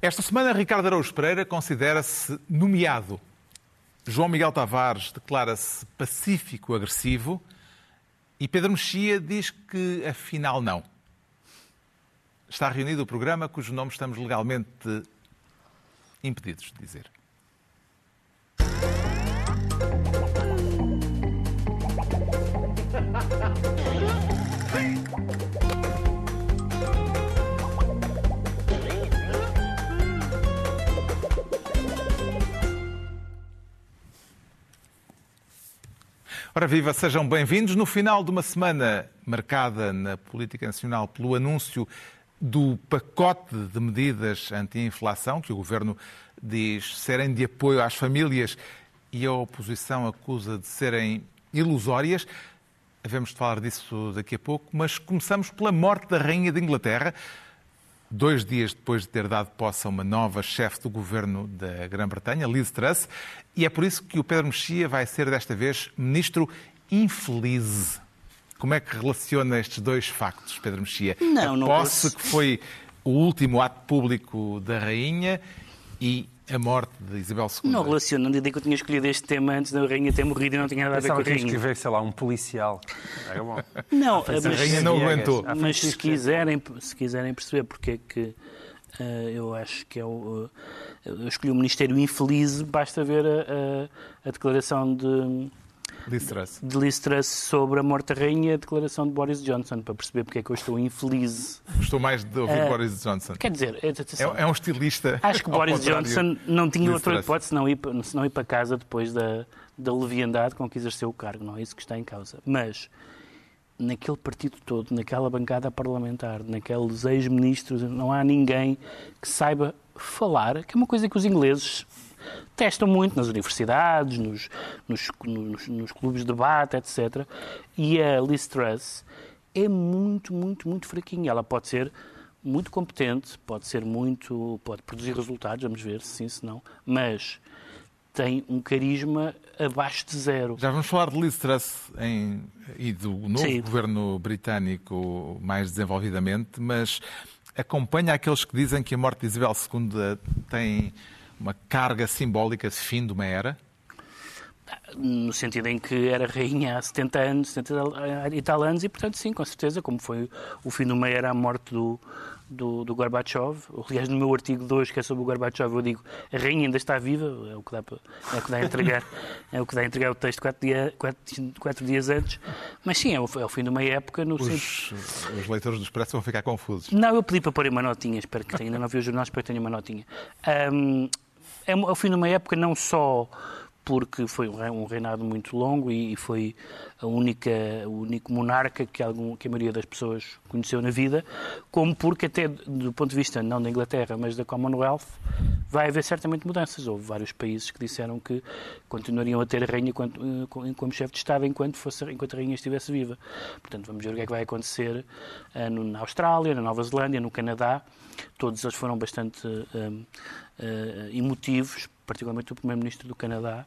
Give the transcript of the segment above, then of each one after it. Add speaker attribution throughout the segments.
Speaker 1: Esta semana, Ricardo Araújo Pereira considera-se nomeado. João Miguel Tavares declara-se pacífico-agressivo e Pedro Mexia diz que, afinal, não. Está reunido o programa cujo nome estamos legalmente impedidos de dizer. Ora viva, sejam bem-vindos. No final de uma semana marcada na política nacional pelo anúncio do pacote de medidas anti-inflação, que o Governo diz serem de apoio às famílias e a oposição acusa de serem ilusórias. Havemos de falar disso daqui a pouco, mas começamos pela morte da Rainha de Inglaterra dois dias depois de ter dado posse a uma nova chefe do governo da Grã-Bretanha, Liz Truss, e é por isso que o Pedro Mexia vai ser desta vez ministro infeliz. Como é que relaciona estes dois factos, Pedro Mexia?
Speaker 2: Não, não
Speaker 1: a posse, que foi o último ato público da rainha, e a morte de Isabel II.
Speaker 2: Não relaciono, não diria que eu tinha escolhido este tema antes da rainha ter morrido e não tinha nada a ver com a
Speaker 3: Pensava que ia
Speaker 2: rainha.
Speaker 3: escrever, sei lá, um policial. Era bom.
Speaker 2: Não,
Speaker 1: A
Speaker 2: mas,
Speaker 1: rainha não aguentou.
Speaker 2: Mas se quiserem, se quiserem perceber porque é que eh, eu acho que é o. eh, eu escolhi o Ministério infeliz, basta ver a, a- a declaração de,
Speaker 1: Liz Truss.
Speaker 2: de Liz Truss sobre a morte da rainha e a declaração de Boris Johnson, para perceber porque é que eu estou infeliz.
Speaker 1: Gostou mais de ouvir
Speaker 2: Eh,
Speaker 1: Boris Johnson.
Speaker 2: Quer dizer, é- atenção,
Speaker 1: É, é um estilista.
Speaker 2: Acho que Boris Johnson não tinha
Speaker 1: Liz
Speaker 2: outra hipótese senão ir, senão ir para casa depois da, da leviandade com que exerceu o cargo. Não é isso que está em causa. Mas naquele partido todo, naquela bancada parlamentar, naqueles ex-ministros, não há ninguém que saiba falar, que é uma coisa que os ingleses testam muito nas universidades, nos, nos, nos- nos clubes de debate, etc. E a Liz Truss é muito, muito, muito fraquinha. Ela pode ser muito competente, pode ser muito, pode produzir resultados, vamos ver se sim, se não, mas tem um carisma abaixo de zero.
Speaker 1: Já vamos falar de Liz Truss em, e do novo
Speaker 2: Sim.
Speaker 1: governo britânico mais desenvolvidamente, mas acompanha aqueles que dizem que a morte de Isabel II tem uma carga simbólica de fim de uma era?
Speaker 2: no sentido em que era rainha há 70 anos, 70 e tal anos, e portanto, sim, com certeza, como foi o fim de uma era a morte do, do, do Gorbachev. Aliás, no meu artigo de hoje, que é sobre o Gorbachev, eu digo a rainha ainda está viva, é o que dá, é o que dá a entregar, é o que dá a entregar o texto quatro, dia, quatro, quatro dias antes. Mas sim, é o, é o fim de uma época no.
Speaker 1: Os, os leitores do Expresso vão ficar confusos.
Speaker 2: Não, eu pedi para pôr uma notinha, espero que ainda não vi o jornal, espero que tenha uma notinha. Ahm, é o fim de uma época não só porque foi um re- um reinado muito longo e e foi a única, o único monarca que, algum, que a maioria das pessoas conheceu na vida, como porque até do ponto de vista não da Inglaterra, mas da Commonwealth, vai haver certamente mudanças. Houve vários países que disseram que continuariam a ter a rainha enquanto- eh, com- como chefe de Estado enquanto, fosse, enquanto a rainha estivesse viva. Portanto, vamos ver o que é que vai acontecer eh, na Austrália, na Nova Zelândia, no Canadá. Todos eles foram bastante eh, eh, emotivos, particularmente o Primeiro-Ministro do Canadá,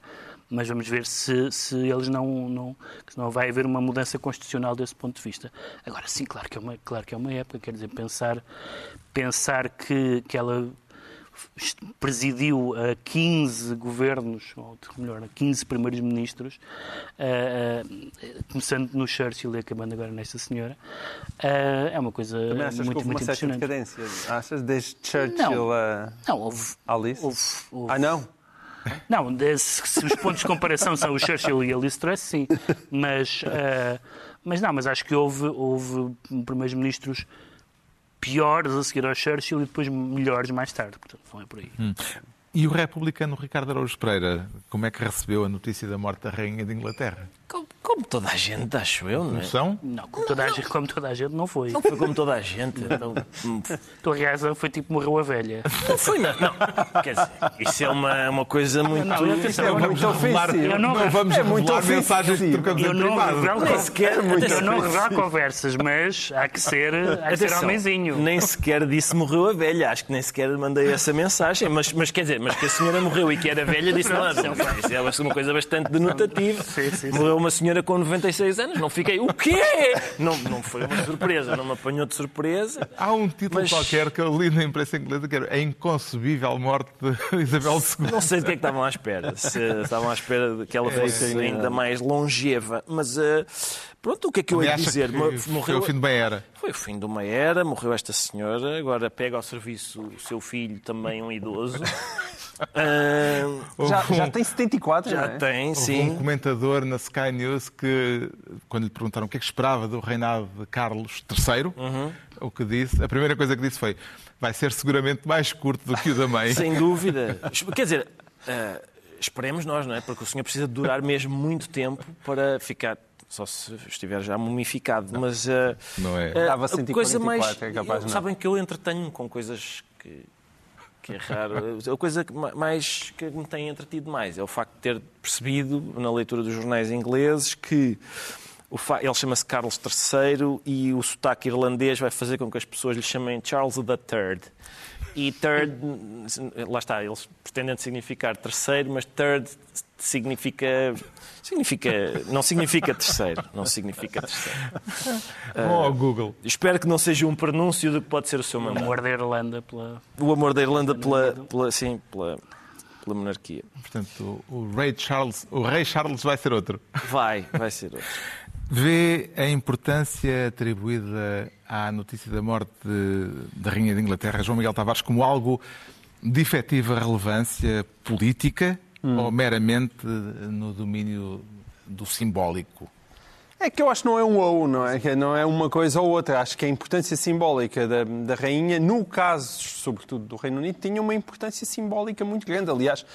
Speaker 2: mas vamos ver se, se eles não, não, que não vai haver uma mudança constitucional desse ponto de vista. Agora, sim, claro que é uma, claro que é uma época, quer dizer, pensar, pensar que, que ela presidiu a 15 governos, ou melhor, a 15 primeiros ministros, eh, eh, começando no Churchill e acabando agora nesta senhora, eh, é uma coisa
Speaker 3: Também achas que
Speaker 2: muito,
Speaker 3: houve uma
Speaker 2: muito
Speaker 3: certa
Speaker 2: impressionante.
Speaker 3: decadência? Achas desde Churchill a
Speaker 2: Não, houve,
Speaker 3: Alice?
Speaker 2: houve, houve
Speaker 3: Ah, não?
Speaker 2: não, se os pontos de comparação são o Churchill e a Liz Truss, sim. Mas, eh, mas não, mas acho que houve, houve primeiros ministros piores a seguir ao Churchill e depois melhores mais tarde. Portanto, não é por aí.
Speaker 1: E o republicano Ricardo Araújo Pereira, como é que recebeu a notícia da morte da Rainha de Inglaterra?
Speaker 4: Como, como toda a gente, acho eu, não é?
Speaker 1: Noção?
Speaker 2: Não, como toda, a gente, como toda a gente, não foi.
Speaker 4: Não foi como toda a gente. Então, hum,
Speaker 2: A tua reação foi tipo morreu a velha.
Speaker 4: não foi, não. não. Quer dizer, isso é uma, uma coisa muito.
Speaker 2: Não, eu eu não-
Speaker 3: muito ofensivo.
Speaker 2: eu não-
Speaker 1: não vamos
Speaker 3: é muito
Speaker 1: revelar mensagens que trocamos
Speaker 2: Eu
Speaker 1: em
Speaker 2: não
Speaker 1: privado.
Speaker 2: revelo,
Speaker 4: Nem sequer muito
Speaker 2: eu não revelo conversas, mas há que ser, há que ser
Speaker 4: Atenção,
Speaker 2: homenzinho.
Speaker 4: nem sequer disse morreu a velha, acho que nem sequer mandei essa mensagem, mas, mas quer dizer, mas que a senhora morreu e que era velha, disse não, não, isso é uma coisa bastante denotativa.
Speaker 2: Sim, sim, sim.
Speaker 4: Morreu uma senhora senhora com 96 anos. Não fiquei, o quê? Não, não foi uma surpresa, não me apanhou de surpresa.
Speaker 1: Há um título
Speaker 4: Mas-
Speaker 1: qualquer que eu li na imprensa inglesa que era A Inconcebível Morte de Isabel II.
Speaker 4: Não sei do que é que estavam à espera. Se estavam à espera de que ela fosse
Speaker 3: sim,
Speaker 4: ainda
Speaker 3: é.
Speaker 4: mais longeva. Mas eh, pronto, o que é que eu ia dizer?
Speaker 1: que
Speaker 4: Mo-
Speaker 1: foi o fim de uma era.
Speaker 4: Foi o fim de uma era, morreu esta senhora, agora pega ao serviço o seu filho, também um idoso. Ah,
Speaker 3: Já, já tem 74,
Speaker 4: já
Speaker 3: não é?
Speaker 4: tem,
Speaker 1: Houve um
Speaker 4: sim.
Speaker 1: comentador na Sky News que, quando lhe perguntaram o que é que esperava do reinado de Carlos III,
Speaker 4: Uhum.
Speaker 1: o que disse, a primeira coisa que disse foi vai ser seguramente mais curto do que o da mãe.
Speaker 4: Sem dúvida. Quer dizer, ah, esperemos nós, não é? Porque o senhor precisa de durar mesmo muito tempo para ficar. Só se estiver já mumificado. Mas. ah,
Speaker 1: Não é?
Speaker 3: Dava
Speaker 4: a coisa
Speaker 3: 144,
Speaker 4: mais.
Speaker 3: é capaz
Speaker 4: eu-
Speaker 3: não.
Speaker 4: sabem que eu entretenho-me com coisas que. Que é raro. A coisa que ma- mais que me tem entretido mais é o facto de ter percebido na leitura dos jornais ingleses que ele chama-se Carlos III e o sotaque irlandês vai fazer com que as pessoas lhe chamem Charles Third. E third, lá está, eles pretendem significar terceiro, mas third significa. significa não significa terceiro. Não significa terceiro.
Speaker 1: Bom ao Google.
Speaker 4: Espero que não seja um pronúncio do que pode ser o seu
Speaker 2: O
Speaker 4: mandato.
Speaker 2: amor da Irlanda pela.
Speaker 4: O amor da Irlanda pela, pela, sim, pela, pela monarquia.
Speaker 1: Portanto, o, o rei Charles, o rei Charles vai ser outro.
Speaker 4: Vai, vai ser outro.
Speaker 1: Vê a importância atribuída à notícia da morte da Rainha de Inglaterra, João Miguel Tavares, como algo de efetiva relevância política ou meramente no domínio do simbólico?
Speaker 3: É que eu acho que não é um ou, não é? Que não é uma coisa ou outra. Acho que a importância simbólica da, da rainha, no caso, sobretudo do Reino Unido, tinha uma importância simbólica muito grande. Aliás,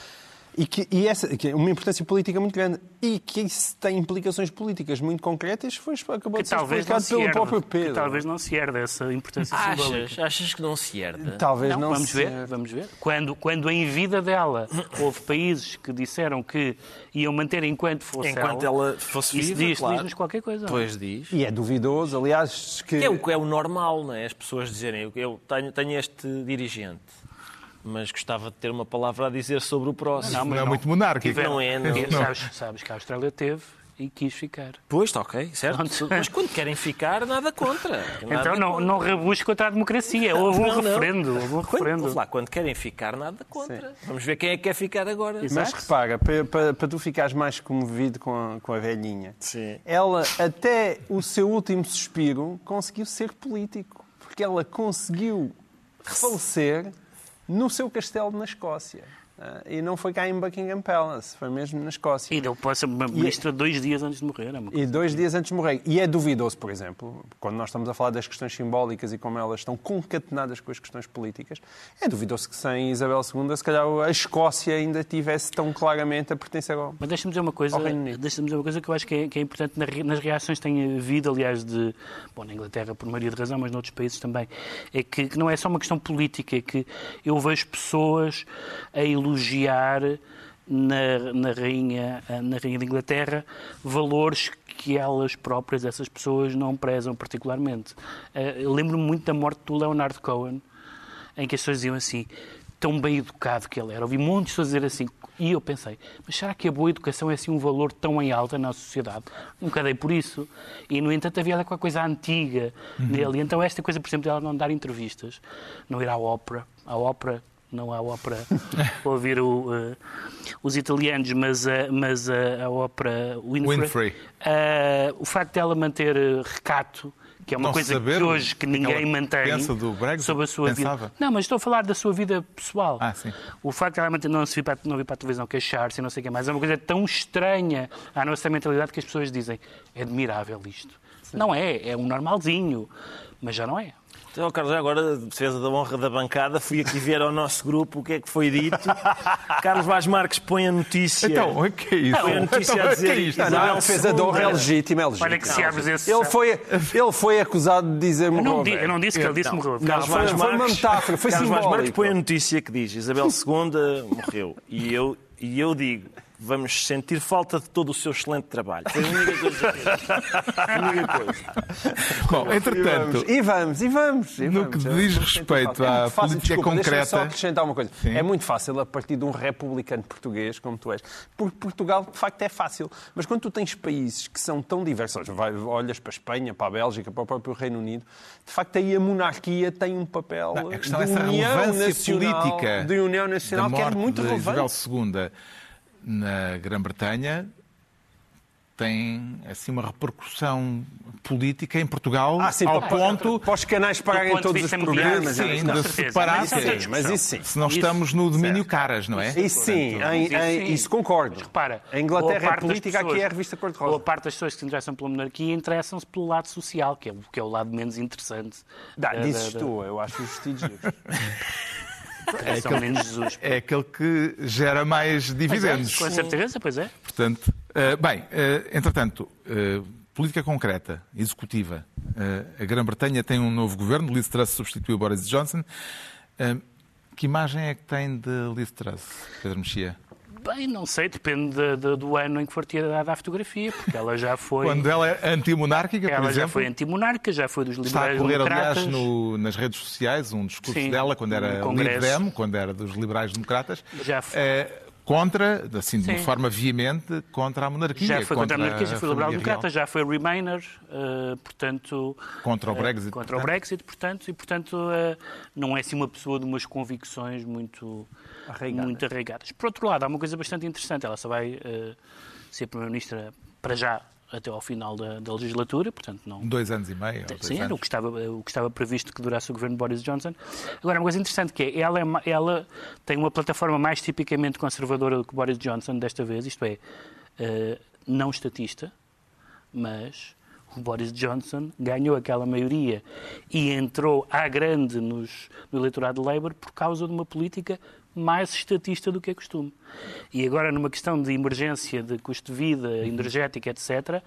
Speaker 3: e, que, e essa, que é uma importância política muito grande. E que isso tem implicações políticas muito concretas, foi, acabou
Speaker 2: Que
Speaker 3: de ser explicado
Speaker 2: se
Speaker 3: pelo
Speaker 2: herde.
Speaker 3: próprio
Speaker 2: que
Speaker 3: Pedro.
Speaker 2: talvez não se herde essa importância
Speaker 4: Achas,
Speaker 2: simbólica.
Speaker 4: achas que não se herda?
Speaker 3: Talvez
Speaker 2: Não,
Speaker 3: não,
Speaker 2: vamos
Speaker 3: se-
Speaker 2: ver, vamos ver. Quando, quando em vida dela houve países que disseram que iam manter enquanto fosse
Speaker 4: Enquanto ela fosse
Speaker 2: isso
Speaker 4: viva,
Speaker 2: diz,
Speaker 4: claro.
Speaker 2: diz-nos qualquer coisa. não é?
Speaker 4: Pois diz.
Speaker 3: E é duvidoso, aliás, que...
Speaker 4: É o que é o normal, não é? As pessoas dizerem, eu- eu tenho, tenho este dirigente, mas gostava de ter uma palavra a dizer sobre o próximo.
Speaker 2: Não,
Speaker 1: Não,
Speaker 2: mas
Speaker 1: é
Speaker 2: não.
Speaker 1: muito monárquico.
Speaker 4: Não é, não.
Speaker 2: Tive- Sabes, sabes que a Austrália teve e quis ficar.
Speaker 4: Pois, está ok, certo.
Speaker 2: Pronto.
Speaker 4: Mas quando querem ficar, nada contra. Nada
Speaker 2: então não,
Speaker 4: contra.
Speaker 2: não rebusque contra a democracia. Houve um
Speaker 4: Não, não.
Speaker 2: referendo. Houve um
Speaker 4: Quando,
Speaker 2: referendo.
Speaker 4: lá, quando querem ficar, nada contra. Vamos ver quem é que quer ficar agora.
Speaker 3: Mas
Speaker 2: Exato.
Speaker 3: repara, para, para, para tu ficares mais comovido com a, com a velhinha,
Speaker 4: Sim.
Speaker 3: ela, até o seu último suspiro, conseguiu ser político. Porque ela conseguiu falecer no seu castelo na Escócia. Ah, E não foi cá em Buckingham Palace, foi mesmo na Escócia.
Speaker 2: E deu posse uma ministra dois dias antes de morrer. é.
Speaker 3: E dois dias antes de morrer. E é duvidoso, por exemplo, quando nós estamos a falar das questões simbólicas e como elas estão concatenadas com as questões políticas, é duvidoso que sem Isabel II, se calhar a Escócia ainda tivesse tão claramente a pertencer ao.
Speaker 2: Mas deixa-me dizer uma coisa, deixa-me dizer uma coisa que eu acho que é, que é importante nas reações que tem havido, aliás, de, bom, na Inglaterra por maioria de razão, mas noutros países também, é que, que não é só uma questão política, é que eu vejo pessoas a elogiar na, na, rainha, na rainha de Inglaterra valores que elas próprias, essas pessoas, não prezam particularmente. Eh, Eu lembro-me muito da morte do Leonard Cohen, em que as pessoas diziam assim, tão bem educado que ele era. Ouvi muitas pessoas dizer assim, e eu pensei, mas será que a boa educação é assim um valor tão em alta na sociedade? Nunca dei por isso. E, no entanto, havia com a coisa antiga nele. E então esta coisa, por exemplo, de ela não dar entrevistas, não ir à ópera, à ópera, não à ópera, ouvir o, eh, os italianos, mas, a, mas a, a ópera Winfrey.
Speaker 1: Winfrey.
Speaker 2: Eh, o facto dela manter eh, recato, que é uma
Speaker 1: Não
Speaker 2: coisa
Speaker 1: saber
Speaker 2: que hoje que ninguém mantém
Speaker 1: Brexit,
Speaker 2: sobre a sua
Speaker 1: pensava.
Speaker 2: vida. Não, mas estou a falar da sua vida pessoal.
Speaker 1: Ah, sim.
Speaker 2: O facto de ela manter- não se vir para, não vir para a televisão queixar-se não sei o que mais é uma coisa tão estranha à nossa mentalidade que as pessoas dizem é admirável isto. Não é, é um normalzinho, mas já não é.
Speaker 4: Então, Carlos, já agora, defesa da honra da bancada, fui aqui ver ao nosso grupo o que é que foi dito. Carlos Vaz Marques põe a notícia.
Speaker 1: Então, o que é isso?
Speaker 4: Foi a notícia
Speaker 1: Então,
Speaker 4: a
Speaker 1: o que é
Speaker 4: dizer
Speaker 1: isto?
Speaker 3: Não, não, a defesa da honra é legítima, é legítima.
Speaker 2: Olha que se abres esse...
Speaker 3: Ele foi, ele foi acusado de dizer
Speaker 2: eu, não
Speaker 3: morreu.
Speaker 2: di- eu não disse que ele disse
Speaker 4: Então,
Speaker 2: morreu.
Speaker 4: Carlos Vaz
Speaker 3: foi uma
Speaker 4: Marques-
Speaker 3: metáfora, foi
Speaker 4: Carlos Vaz Marques põe a notícia que diz Isabel II morreu. E eu, e eu digo, vamos sentir falta de todo o seu excelente trabalho. Foi a única coisa. a única coisa.
Speaker 1: Bom, entretanto,
Speaker 3: E vamos, e vamos. E
Speaker 1: No
Speaker 3: vamos.
Speaker 1: que
Speaker 3: É
Speaker 1: diz respeito.
Speaker 3: É
Speaker 1: à
Speaker 3: fácil,
Speaker 1: política
Speaker 3: desculpa,
Speaker 1: concreta-
Speaker 3: só acrescentar uma coisa. É muito fácil a partir de um republicano português, como tu és, porque Portugal, de facto, é fácil. Mas quando tu tens países que são tão diversos, olhas para a Espanha, para a Bélgica, para o próprio Reino Unido, de facto, aí a monarquia tem um papel
Speaker 1: Não, a
Speaker 3: de
Speaker 1: questão é essa
Speaker 3: união
Speaker 1: relevância
Speaker 3: nacional,
Speaker 1: política
Speaker 3: de união nacional,
Speaker 1: da
Speaker 3: que é muito
Speaker 1: de
Speaker 3: relevante.
Speaker 1: Isabel II na Grã-Bretanha tem assim uma repercussão política em Portugal
Speaker 3: Ah, sim,
Speaker 1: ao
Speaker 3: para-
Speaker 1: ponto
Speaker 3: Para os canais pagarem
Speaker 2: de
Speaker 3: todos os programas.
Speaker 1: sim,
Speaker 2: com
Speaker 1: de separar
Speaker 2: Mas isso é
Speaker 3: mas isso sim.
Speaker 1: se não estamos no domínio caras, não é?
Speaker 3: Isso sim, em- em- isso concordo.
Speaker 2: Mas repara,
Speaker 3: a Inglaterra
Speaker 2: boa
Speaker 3: é política, aqui
Speaker 2: pessoas-
Speaker 3: é a revista
Speaker 2: Boa
Speaker 3: cor-de-rosa.
Speaker 2: parte das pessoas que se interessam pela monarquia interessam-se pelo lado social, que é, o- que é o lado menos interessante.
Speaker 3: Dá,
Speaker 2: da-
Speaker 3: dizes
Speaker 2: da-
Speaker 3: tu, eu acho os vestidos giros.
Speaker 2: da- são menos Jesus.
Speaker 1: É aquele que gera mais dividendos.
Speaker 2: Com certeza, pois é.
Speaker 1: Portanto, eh, bem, eh, entretanto, eh, política concreta, executiva. A Grã-Bretanha tem um novo governo, Liz Truss substituiu Boris Johnson. Que imagem é que tem de Liz Truss, Pedro Mexia?
Speaker 2: Bem, não sei, depende de- de- do ano em que for tirada a fotografia, porque ela já foi.
Speaker 1: Quando ela é antimonárquica, por
Speaker 2: ela já
Speaker 1: exemplo,
Speaker 2: foi antimonarca, já foi dos
Speaker 1: está a
Speaker 2: liberais
Speaker 1: correr,
Speaker 2: democratas.
Speaker 1: aliás, no- nas redes sociais, um discurso
Speaker 2: Sim,
Speaker 1: dela, quando era
Speaker 2: Congresso.
Speaker 1: Lead quando era dos liberais democratas,
Speaker 2: Já foi.
Speaker 1: eh, contra, assim, de uma
Speaker 2: Sim.
Speaker 1: forma veemente, contra a monarquia.
Speaker 2: Já foi contra a monarquia, já foi liberal-democrata, já foi Remainer, eh, portanto...
Speaker 1: Contra o
Speaker 2: eh,
Speaker 1: Brexit,
Speaker 2: Contra o
Speaker 1: portanto.
Speaker 2: Brexit, portanto, e portanto eh, não é assim uma pessoa de umas convicções muito
Speaker 3: Arraigadas.
Speaker 2: muito arraigadas. Por outro lado, há uma coisa bastante interessante, ela só vai ser Primeira-Ministra para já até ao final da, da legislatura, portanto não...
Speaker 1: Dois anos e meio.
Speaker 2: Sim, era o que, estava, o que estava previsto que durasse o governo de Boris Johnson. Agora, uma coisa interessante que é, ela, é ela tem uma plataforma mais tipicamente conservadora do que Boris Johnson desta vez, isto é, eh, não estatista, mas o Boris Johnson ganhou aquela maioria e entrou à grande nos, no eleitorado de Labour por causa de uma política mais estatista do que é costume. E agora, numa questão de emergência de custo de vida, energética, etc.,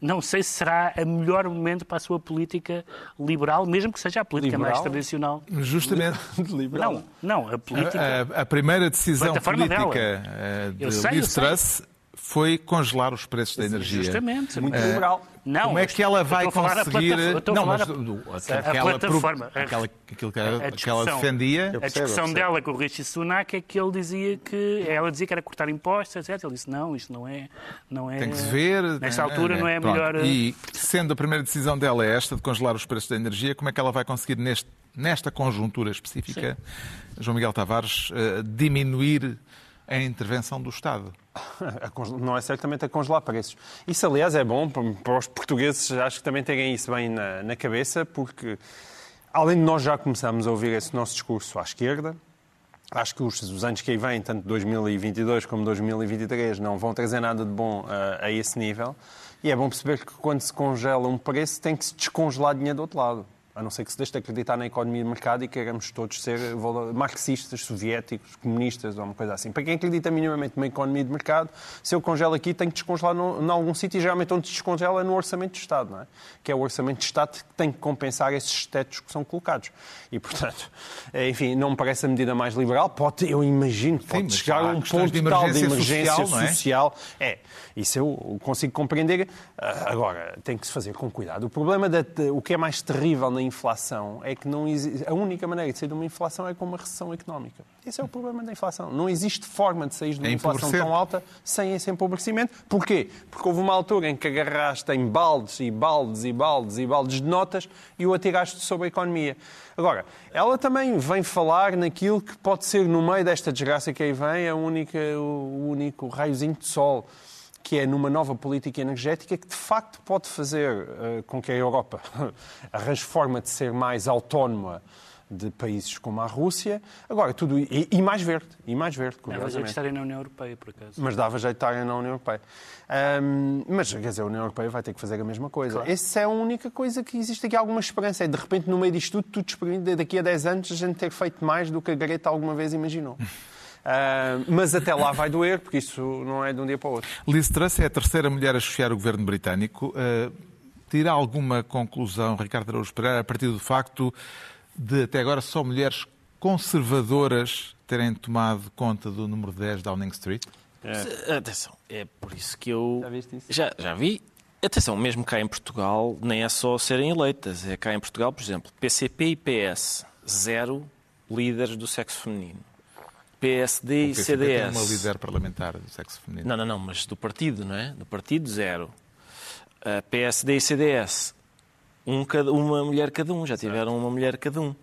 Speaker 2: não sei se será o melhor momento para a sua política liberal, mesmo que seja a política mais
Speaker 3: Liberal?
Speaker 2: tradicional.
Speaker 1: Justamente.
Speaker 2: Não, não, a política.
Speaker 1: A, a primeira decisão política
Speaker 2: dela.
Speaker 1: eh, de Liz. Truss foi congelar os preços da energia.
Speaker 2: Justamente.
Speaker 3: Muito liberal.
Speaker 2: Não,
Speaker 1: Como é que ela vai
Speaker 2: a
Speaker 1: conseguir.
Speaker 2: a
Speaker 1: Não, mas
Speaker 2: da-
Speaker 1: do- aquilo
Speaker 2: a
Speaker 1: que ela,
Speaker 2: plataforma, a-
Speaker 1: aquela, aquilo que
Speaker 2: a
Speaker 1: ela, que ela
Speaker 2: discussão.
Speaker 1: defendia.
Speaker 2: A
Speaker 3: percebo,
Speaker 2: discussão
Speaker 3: eu percebo.
Speaker 2: dela com o Rishi Sunak é que ele dizia que ela dizia que era cortar impostos, etc. Ele disse não, isto não é, não é.
Speaker 1: Tem que se ver.
Speaker 2: Nesta
Speaker 1: né,
Speaker 2: altura
Speaker 1: né,
Speaker 2: não é a melhor.
Speaker 1: E sendo a primeira decisão dela é esta, de congelar os preços da energia, como é que ela vai conseguir, neste, nesta conjuntura específica, João Miguel Tavares, eh, diminuir a intervenção do Estado?
Speaker 3: Não é certamente a congelar preços. Isso, aliás, é bom para os portugueses, acho que também tenham isso bem na, na cabeça, porque além de nós já começarmos a ouvir esse nosso discurso à esquerda, acho que os, os anos que aí vêm, tanto 2022 como 2023, não vão trazer nada de bom a, a esse nível. E é bom perceber que quando se congela um preço, tem que se descongelar dinheiro do outro lado. A não ser que se deixe de acreditar na economia de mercado e queiramos todos ser marxistas, soviéticos, comunistas ou uma coisa assim. Para quem acredita minimamente numa economia de mercado, se eu congelo aqui, tenho que descongelar em algum sítio e geralmente onde se descongela é no orçamento de Estado, não é? Que é o orçamento de Estado que tem que compensar esses tetos que são colocados. E, portanto, eh, enfim, não me parece a medida mais liberal. Pode, eu imagino que pode chegar a um ponto
Speaker 1: de
Speaker 3: tal de
Speaker 1: emergência social, é?
Speaker 3: social. É, isso eu consigo compreender. Ah, Agora, tem que se fazer com cuidado. O problema, da, o que é mais terrível na inflação é que não exi- a única maneira de sair de uma inflação é com uma recessão económica. Esse é o problema da inflação. Não existe forma de sair de uma
Speaker 1: É
Speaker 3: inflação tão alta sem esse empobrecimento. Porquê? Porque houve uma altura em que agarraste em baldes e baldes e baldes e baldes de notas e o atiraste sobre a economia. Agora, ela também vem falar naquilo que pode ser, no meio desta desgraça que aí vem, a única, o único raiozinho de sol que é numa nova política energética que de facto pode fazer eh, com que a Europa arranje forma de ser mais autónoma de países como a Rússia. Agora, tudo e, e mais verde, e mais verde,
Speaker 2: Dava jeito de estarem na União Europeia, por acaso.
Speaker 3: Mas dava jeito de estarem na União Europeia. Ahm, mas, quer dizer, a União Europeia vai ter que fazer a mesma coisa. Essa é a única coisa que existe aqui alguma esperança. É, de repente, no meio disto tudo, tudo daqui a 10 anos, a gente ter feito mais do que a Greta alguma vez imaginou. Ah, mas até lá vai doer, porque isso não é de um dia para o outro.
Speaker 1: Liz Truss é a terceira mulher a chefiar o governo britânico. Uh, tira alguma conclusão, Ricardo Araújo Pereira, a partir do facto de até agora só mulheres conservadoras terem tomado conta do número 10 da Downing Street?
Speaker 4: É. Atenção, é por isso que eu.
Speaker 3: Já viste isso?
Speaker 4: Já, já vi. Atenção, mesmo cá em Portugal, nem é só serem eleitas. É cá em Portugal, por exemplo, PCP e PS, zero líderes do sexo feminino. PSD
Speaker 1: O
Speaker 4: e
Speaker 1: PCP tem uma
Speaker 4: CDS.
Speaker 1: líder parlamentar do sexo feminino.
Speaker 4: Não, não, não, mas do partido, não é? Do partido, zero. Uh, PSD e CDS, um cada- uma mulher cada um, já tiveram uma mulher cada um. Uh,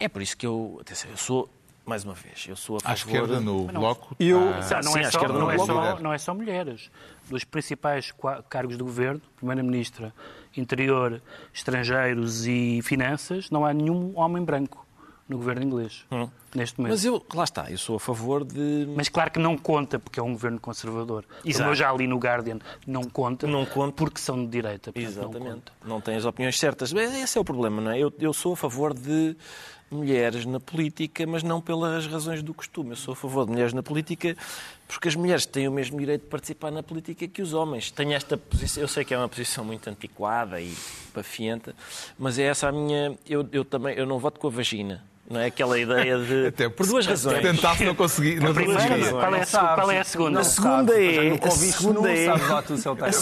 Speaker 4: é por isso que eu, atenção, eu sou, mais uma vez, eu sou a
Speaker 1: À
Speaker 4: favor...
Speaker 1: esquerda, no bloco,
Speaker 3: Eu-
Speaker 1: está-
Speaker 2: Não,
Speaker 4: Sim,
Speaker 2: é
Speaker 4: à
Speaker 2: só,
Speaker 4: esquerda
Speaker 2: não,
Speaker 4: não
Speaker 2: é só,
Speaker 1: líder.
Speaker 2: não é só mulheres. Dos principais cargos do governo, Primeira-Ministra, Interior, Estrangeiros e Finanças, não há nenhum homem branco no governo inglês,
Speaker 4: Hum.
Speaker 2: neste momento.
Speaker 4: Mas eu, lá está, eu sou a favor de...
Speaker 2: Mas claro que não conta, porque é um governo conservador. Como
Speaker 4: Exato.
Speaker 2: eu já li no Guardian, não conta,
Speaker 4: Não conta.
Speaker 2: porque são de direita. portanto, Não
Speaker 4: Exatamente.
Speaker 2: conta.
Speaker 4: Não, tem as opiniões certas. Esse é o problema, não é? Eu, eu sou a favor de mulheres na política, mas não pelas razões do costume. Eu sou a favor de mulheres na política porque as mulheres têm o mesmo direito de participar na política que os homens. Tenho esta posição, eu sei que é uma posição muito antiquada e pafienta, mas é essa a minha. Eu, eu também eu não voto com a vagina. Não é aquela ideia de.
Speaker 1: Até
Speaker 4: por duas razões.
Speaker 1: Tentasse não conseguir. Não
Speaker 2: A primeira,
Speaker 1: conseguia.
Speaker 2: qual, é a,
Speaker 3: Não
Speaker 2: seg- qual é a
Speaker 3: sabes.
Speaker 2: segunda?
Speaker 3: Não
Speaker 4: A segunda
Speaker 3: sabes,
Speaker 4: é- a
Speaker 3: ouviste
Speaker 4: segunda
Speaker 3: nu,
Speaker 4: é-
Speaker 3: sabes
Speaker 1: Por
Speaker 4: é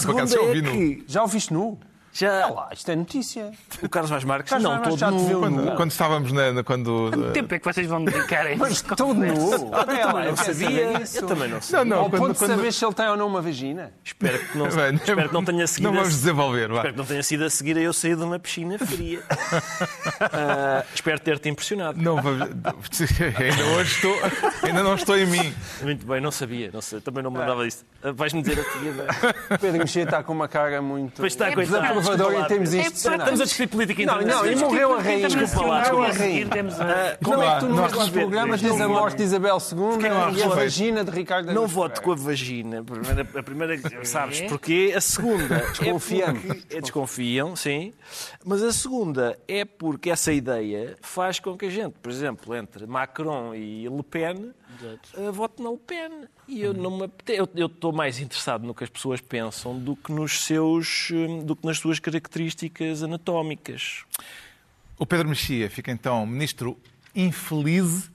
Speaker 3: Já ouviste nu?
Speaker 4: Já
Speaker 3: lá, isto é notícia.
Speaker 4: o Carlos Vaz Marques
Speaker 3: Carlos
Speaker 4: não
Speaker 3: Vaz
Speaker 4: todo nu.
Speaker 3: viu
Speaker 1: Quando,
Speaker 3: nu.
Speaker 1: quando estávamos na. na- quando,
Speaker 2: Quanto tempo é que vocês vão dedicar a isso?
Speaker 3: Mas todo nu.
Speaker 4: Eu também não sabia.
Speaker 3: Isso.
Speaker 4: Eu também não
Speaker 1: Não,
Speaker 4: sabia.
Speaker 1: não,
Speaker 3: Ao
Speaker 1: quando,
Speaker 3: ponto de
Speaker 1: quando-
Speaker 3: saber se ele tem ou não uma vagina.
Speaker 4: Espero que não,
Speaker 1: Bem,
Speaker 4: espero que não tenha seguido.
Speaker 1: Não vamos desenvolver, vá.
Speaker 4: Espero que não tenha sido a seguir a eu sair de uma piscina fria. Ah, espero ter-te impressionado.
Speaker 1: Não, vamos- ainda hoje estou. Ainda não estou em mim.
Speaker 4: Muito bem, não sabia. Não sei, também não me lembrava disso. Ah, Vais-me dizer a seguir. não é?
Speaker 3: Pedro Mexia está com uma cara muito
Speaker 4: Pois está, coitado. Desculpa
Speaker 3: termos
Speaker 4: lá.
Speaker 3: institucionais.
Speaker 4: Estamos a discutir política
Speaker 3: Não, não,
Speaker 4: internacional.
Speaker 3: e morreu a rainha.
Speaker 4: Desculpa lá,
Speaker 3: Morreu a rainha.
Speaker 2: Temos.
Speaker 4: Ah,
Speaker 3: Como é que tu
Speaker 1: Não,
Speaker 3: programa
Speaker 4: respeito.
Speaker 3: tens a
Speaker 4: Não
Speaker 3: morte de Isabel II
Speaker 1: não
Speaker 3: e a vagina de Ricardo
Speaker 4: Não voto com a vagina. A primeira, primeira sabes porquê? A segunda é porque é, desconfiam, sim. Mas a segunda é porque essa ideia faz com que a gente, por exemplo, entre Macron e Le Pen, eh, vote na Le Pen. E eu não me apete- eu estou mais interessado no que as pessoas pensam do que nos seus, eh, do que nas suas características anatómicas.
Speaker 1: O Pedro Mexia fica então ministro infeliz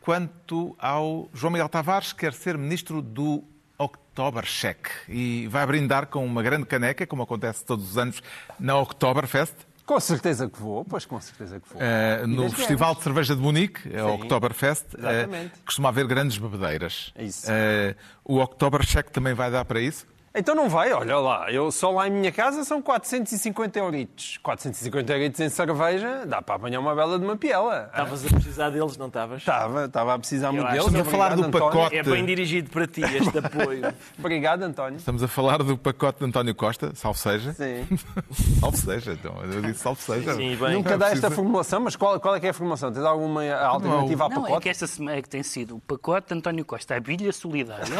Speaker 1: quanto ao João Miguel Tavares, que quer ser ministro do Oktobercheck e vai brindar com uma grande caneca, como acontece todos os anos na Oktoberfest,
Speaker 3: Com certeza que vou, pois com certeza que vou.
Speaker 1: eh, no Festival de Cerveja de Munique, a Oktoberfest, eh,
Speaker 3: exatamente.
Speaker 1: costuma haver grandes bebedeiras.
Speaker 3: É isso.
Speaker 1: Eh, o Oktobercheck também vai dar para isso?
Speaker 3: Então não vai, olha lá, eu só lá em minha casa são 450 euritos. 450 euritos em cerveja, dá para apanhar uma bela de uma piela.
Speaker 4: Estavas a precisar deles, não estavas?
Speaker 3: Estava, estava a precisar muito
Speaker 4: acho
Speaker 3: deles.
Speaker 1: Estamos a falar do
Speaker 3: António.
Speaker 1: pacote.
Speaker 4: É bem dirigido para ti este apoio.
Speaker 3: Obrigado, António.
Speaker 1: Estamos a falar do pacote de António Costa, salve seja.
Speaker 3: Sim.
Speaker 1: Salve seja, então. Eu disse salve seja.
Speaker 4: Sim, bem.
Speaker 3: Nunca dá esta formulação, mas qual, qual é que é a formulação? Tens alguma alternativa
Speaker 2: Não, é
Speaker 3: pacote?
Speaker 2: que esta semana é que tem sido o pacote de António Costa, a bilha solidária.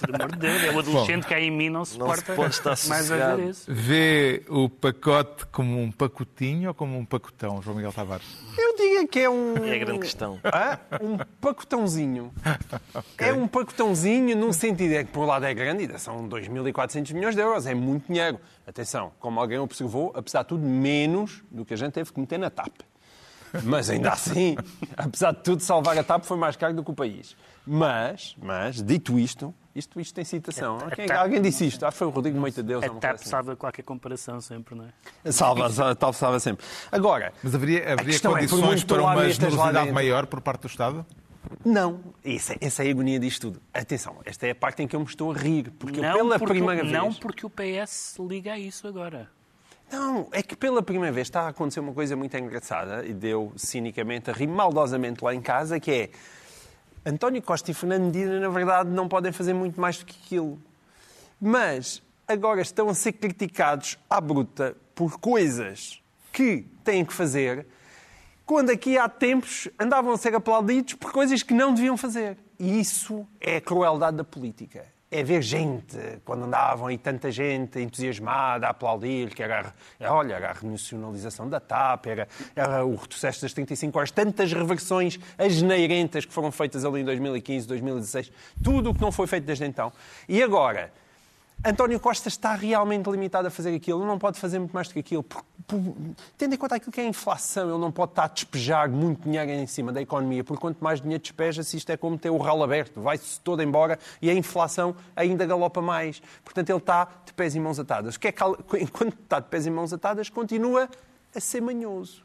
Speaker 2: Pelo amor de Deus, é o adolescente que há em mim não se
Speaker 4: estar
Speaker 2: mais a ver isso.
Speaker 1: Vê o pacote como um pacotinho ou como um pacotão, João Miguel Tavares?
Speaker 3: Eu digo que é um...
Speaker 4: É a grande questão.
Speaker 3: Hã? Um pacotãozinho. É um pacotãozinho num sentido é que por um lado é grande, ainda são 2.400 milhões de euros, é muito dinheiro. Atenção, como alguém observou, apesar de tudo, menos do que a gente teve que meter na TAP. Mas ainda assim, apesar de tudo, salvar a TAP foi mais caro do que o país. Mas, mas dito isto, isto, isto tem citação.
Speaker 2: A- a
Speaker 3: Quem-
Speaker 2: TAP-
Speaker 3: alguém disse isto, acho que foi o Rodrigo Moita Deus.
Speaker 2: A TAP
Speaker 3: assim.
Speaker 2: salva qualquer comparação sempre, não é?
Speaker 3: Salva, a TAP salva sempre. Agora,
Speaker 1: Mas haveria, haveria
Speaker 3: é,
Speaker 1: condições
Speaker 3: muito
Speaker 1: para uma generosidade maior por parte do Estado?
Speaker 3: Não, essa, essa é a agonia disto tudo. Atenção, esta é a parte em que eu me estou a rir, porque eu
Speaker 2: não,
Speaker 3: pela
Speaker 2: porque,
Speaker 3: primeira vez.
Speaker 2: não porque o PS liga a isso agora.
Speaker 3: Não, é que pela primeira vez está a acontecer uma coisa muito engraçada e deu cinicamente a rir maldosamente lá em casa, que é António Costa e Fernando Medina, na verdade, não podem fazer muito mais do que aquilo. Mas agora estão a ser criticados à bruta por coisas que têm que fazer, quando aqui há tempos andavam a ser aplaudidos por coisas que não deviam fazer. E isso é a crueldade da política. É ver gente, quando andavam aí tanta gente entusiasmada a aplaudir, que era, olha, era a renacionalização da TAP, era, era o retrocesso das 35 horas, tantas reversões asneirentas que foram feitas ali em 2015, 2016, tudo o que não foi feito desde então. E agora, António Costa está realmente limitado a fazer aquilo. Ele não pode fazer muito mais do que aquilo. Por, por, tendo em conta aquilo que é a inflação, ele não pode estar a despejar muito dinheiro em cima da economia, porque quanto mais dinheiro despeja-se, isto é como ter o ralo aberto. Vai-se todo embora e a inflação ainda galopa mais. Portanto, ele está de pés e mãos atadas. Que é que, enquanto está de pés e mãos atadas, continua a ser manhoso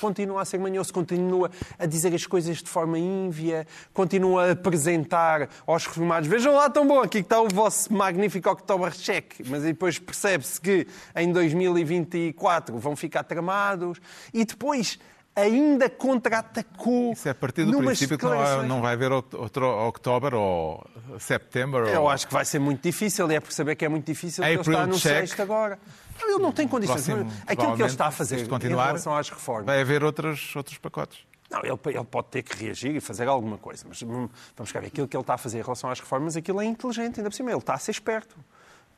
Speaker 3: continua a ser manhoso, continua a dizer as coisas de forma ínvia, continua a apresentar aos reformados: vejam lá, tão bom, aqui está o vosso magnífico Oktobercheck. Mas depois percebe-se que em 2024 vão ficar tramados e depois ainda contra-atacou.
Speaker 1: Isso é a partir do princípio que não, não, vai haver outro outubro ou setembro.
Speaker 3: Eu
Speaker 1: ou...
Speaker 3: acho que vai ser muito difícil e é por saber que é muito difícil que ele está no sexto agora. Ele não tem condições. Próximo, Aquilo que ele está a fazer continuar, em relação às reformas.
Speaker 1: Vai haver outros, outros pacotes.
Speaker 3: Não, ele, ele, pode ter que reagir e fazer alguma coisa, mas hum, vamos ver, aquilo que ele está a fazer em relação às reformas, aquilo é inteligente, ainda por cima, ele está a ser esperto.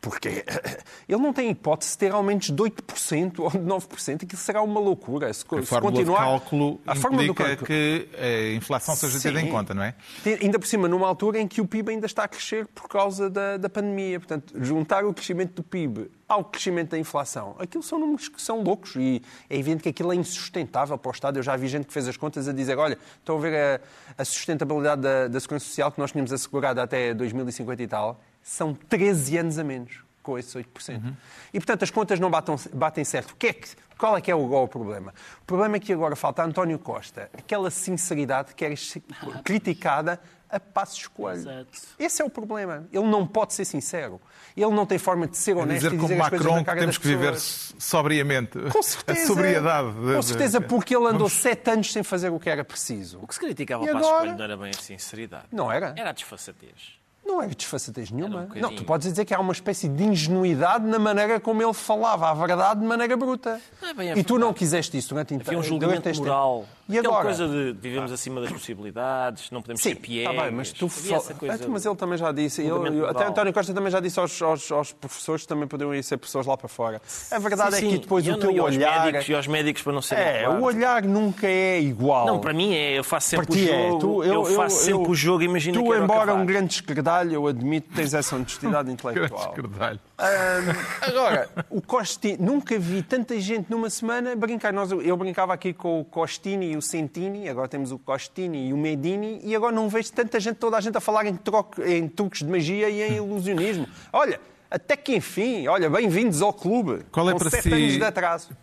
Speaker 3: Porque ele não tem hipótese de ter aumentos de 8% ou de 9%. Aquilo será uma loucura. Se,
Speaker 1: a se fórmula continuar, de cálculo a implica do cálculo. que a inflação seja tida em conta, não é?
Speaker 3: Ainda por cima, numa altura em que o PIB ainda está a crescer por causa da, da pandemia. Portanto, juntar o crescimento do PIB ao crescimento da inflação, aquilo são números que são loucos e é evidente que aquilo é insustentável para o Estado. Eu já vi gente que fez as contas a dizer, olha, estão a ver a, a sustentabilidade da, da Segurança Social que nós tínhamos assegurada até 2050 e tal são 13 anos a menos com esses 8%. Uhum. E, portanto, as contas não batem, batem certo. O que é que, qual é que é o, o problema? O problema é que agora falta António Costa, aquela sinceridade que era criticada a passos coelho. Exato. Esse é o problema. Ele não pode ser sincero. Ele não tem forma de ser honesto
Speaker 1: dizer
Speaker 3: e dizer
Speaker 1: como
Speaker 3: as
Speaker 1: Macron,
Speaker 3: coisas
Speaker 1: temos
Speaker 3: que
Speaker 1: viver sobriamente.
Speaker 3: Com certeza.
Speaker 1: A sobriedade.
Speaker 3: Com certeza, porque ele andou Vamos... sete anos sem fazer o que era preciso.
Speaker 4: O que se criticava a Passos Coelho não era bem a sinceridade.
Speaker 3: Não era?
Speaker 4: Era a desfaçatez.
Speaker 3: Não é desfaçatez nenhuma. Um não, tu podes dizer que há uma espécie de ingenuidade na maneira como ele falava a verdade de maneira bruta. É e tu não quiseste isso durante,
Speaker 4: Havia um julgamento moral. Tempo. E Aquela coisa de vivemos acima das possibilidades, não podemos Sim, ser piegas. Tá bem,
Speaker 3: mas tu fal... coisa... Mas ele também já disse, ele, até António Costa também já disse aos, aos, aos, professores que também poderiam ir ser professores lá para fora. A verdade sim, é que depois o teu
Speaker 4: e
Speaker 3: olhar...
Speaker 4: Médicos, e aos médicos para não serem
Speaker 3: É, claro. o olhar nunca é igual.
Speaker 4: Não, para mim é, eu faço sempre o é. jogo. É. Tu, eu, eu, faço eu, sempre eu, o jogo, imagina
Speaker 3: tu,
Speaker 4: que
Speaker 3: embora um grande esquerdalho, eu admito que tens essa honestidade intelectual.
Speaker 1: esquerdalho.
Speaker 3: Um, agora, o Costini, nunca vi tanta gente numa semana brincar. Nós, eu brincava aqui com o Costini e o Sentini, agora temos o Costini e o Medini, e agora não vejo tanta gente, toda a gente a falar em, troco, em truques de magia e em ilusionismo. Olha, até que enfim, olha, bem-vindos ao clube.
Speaker 1: Qual é para si,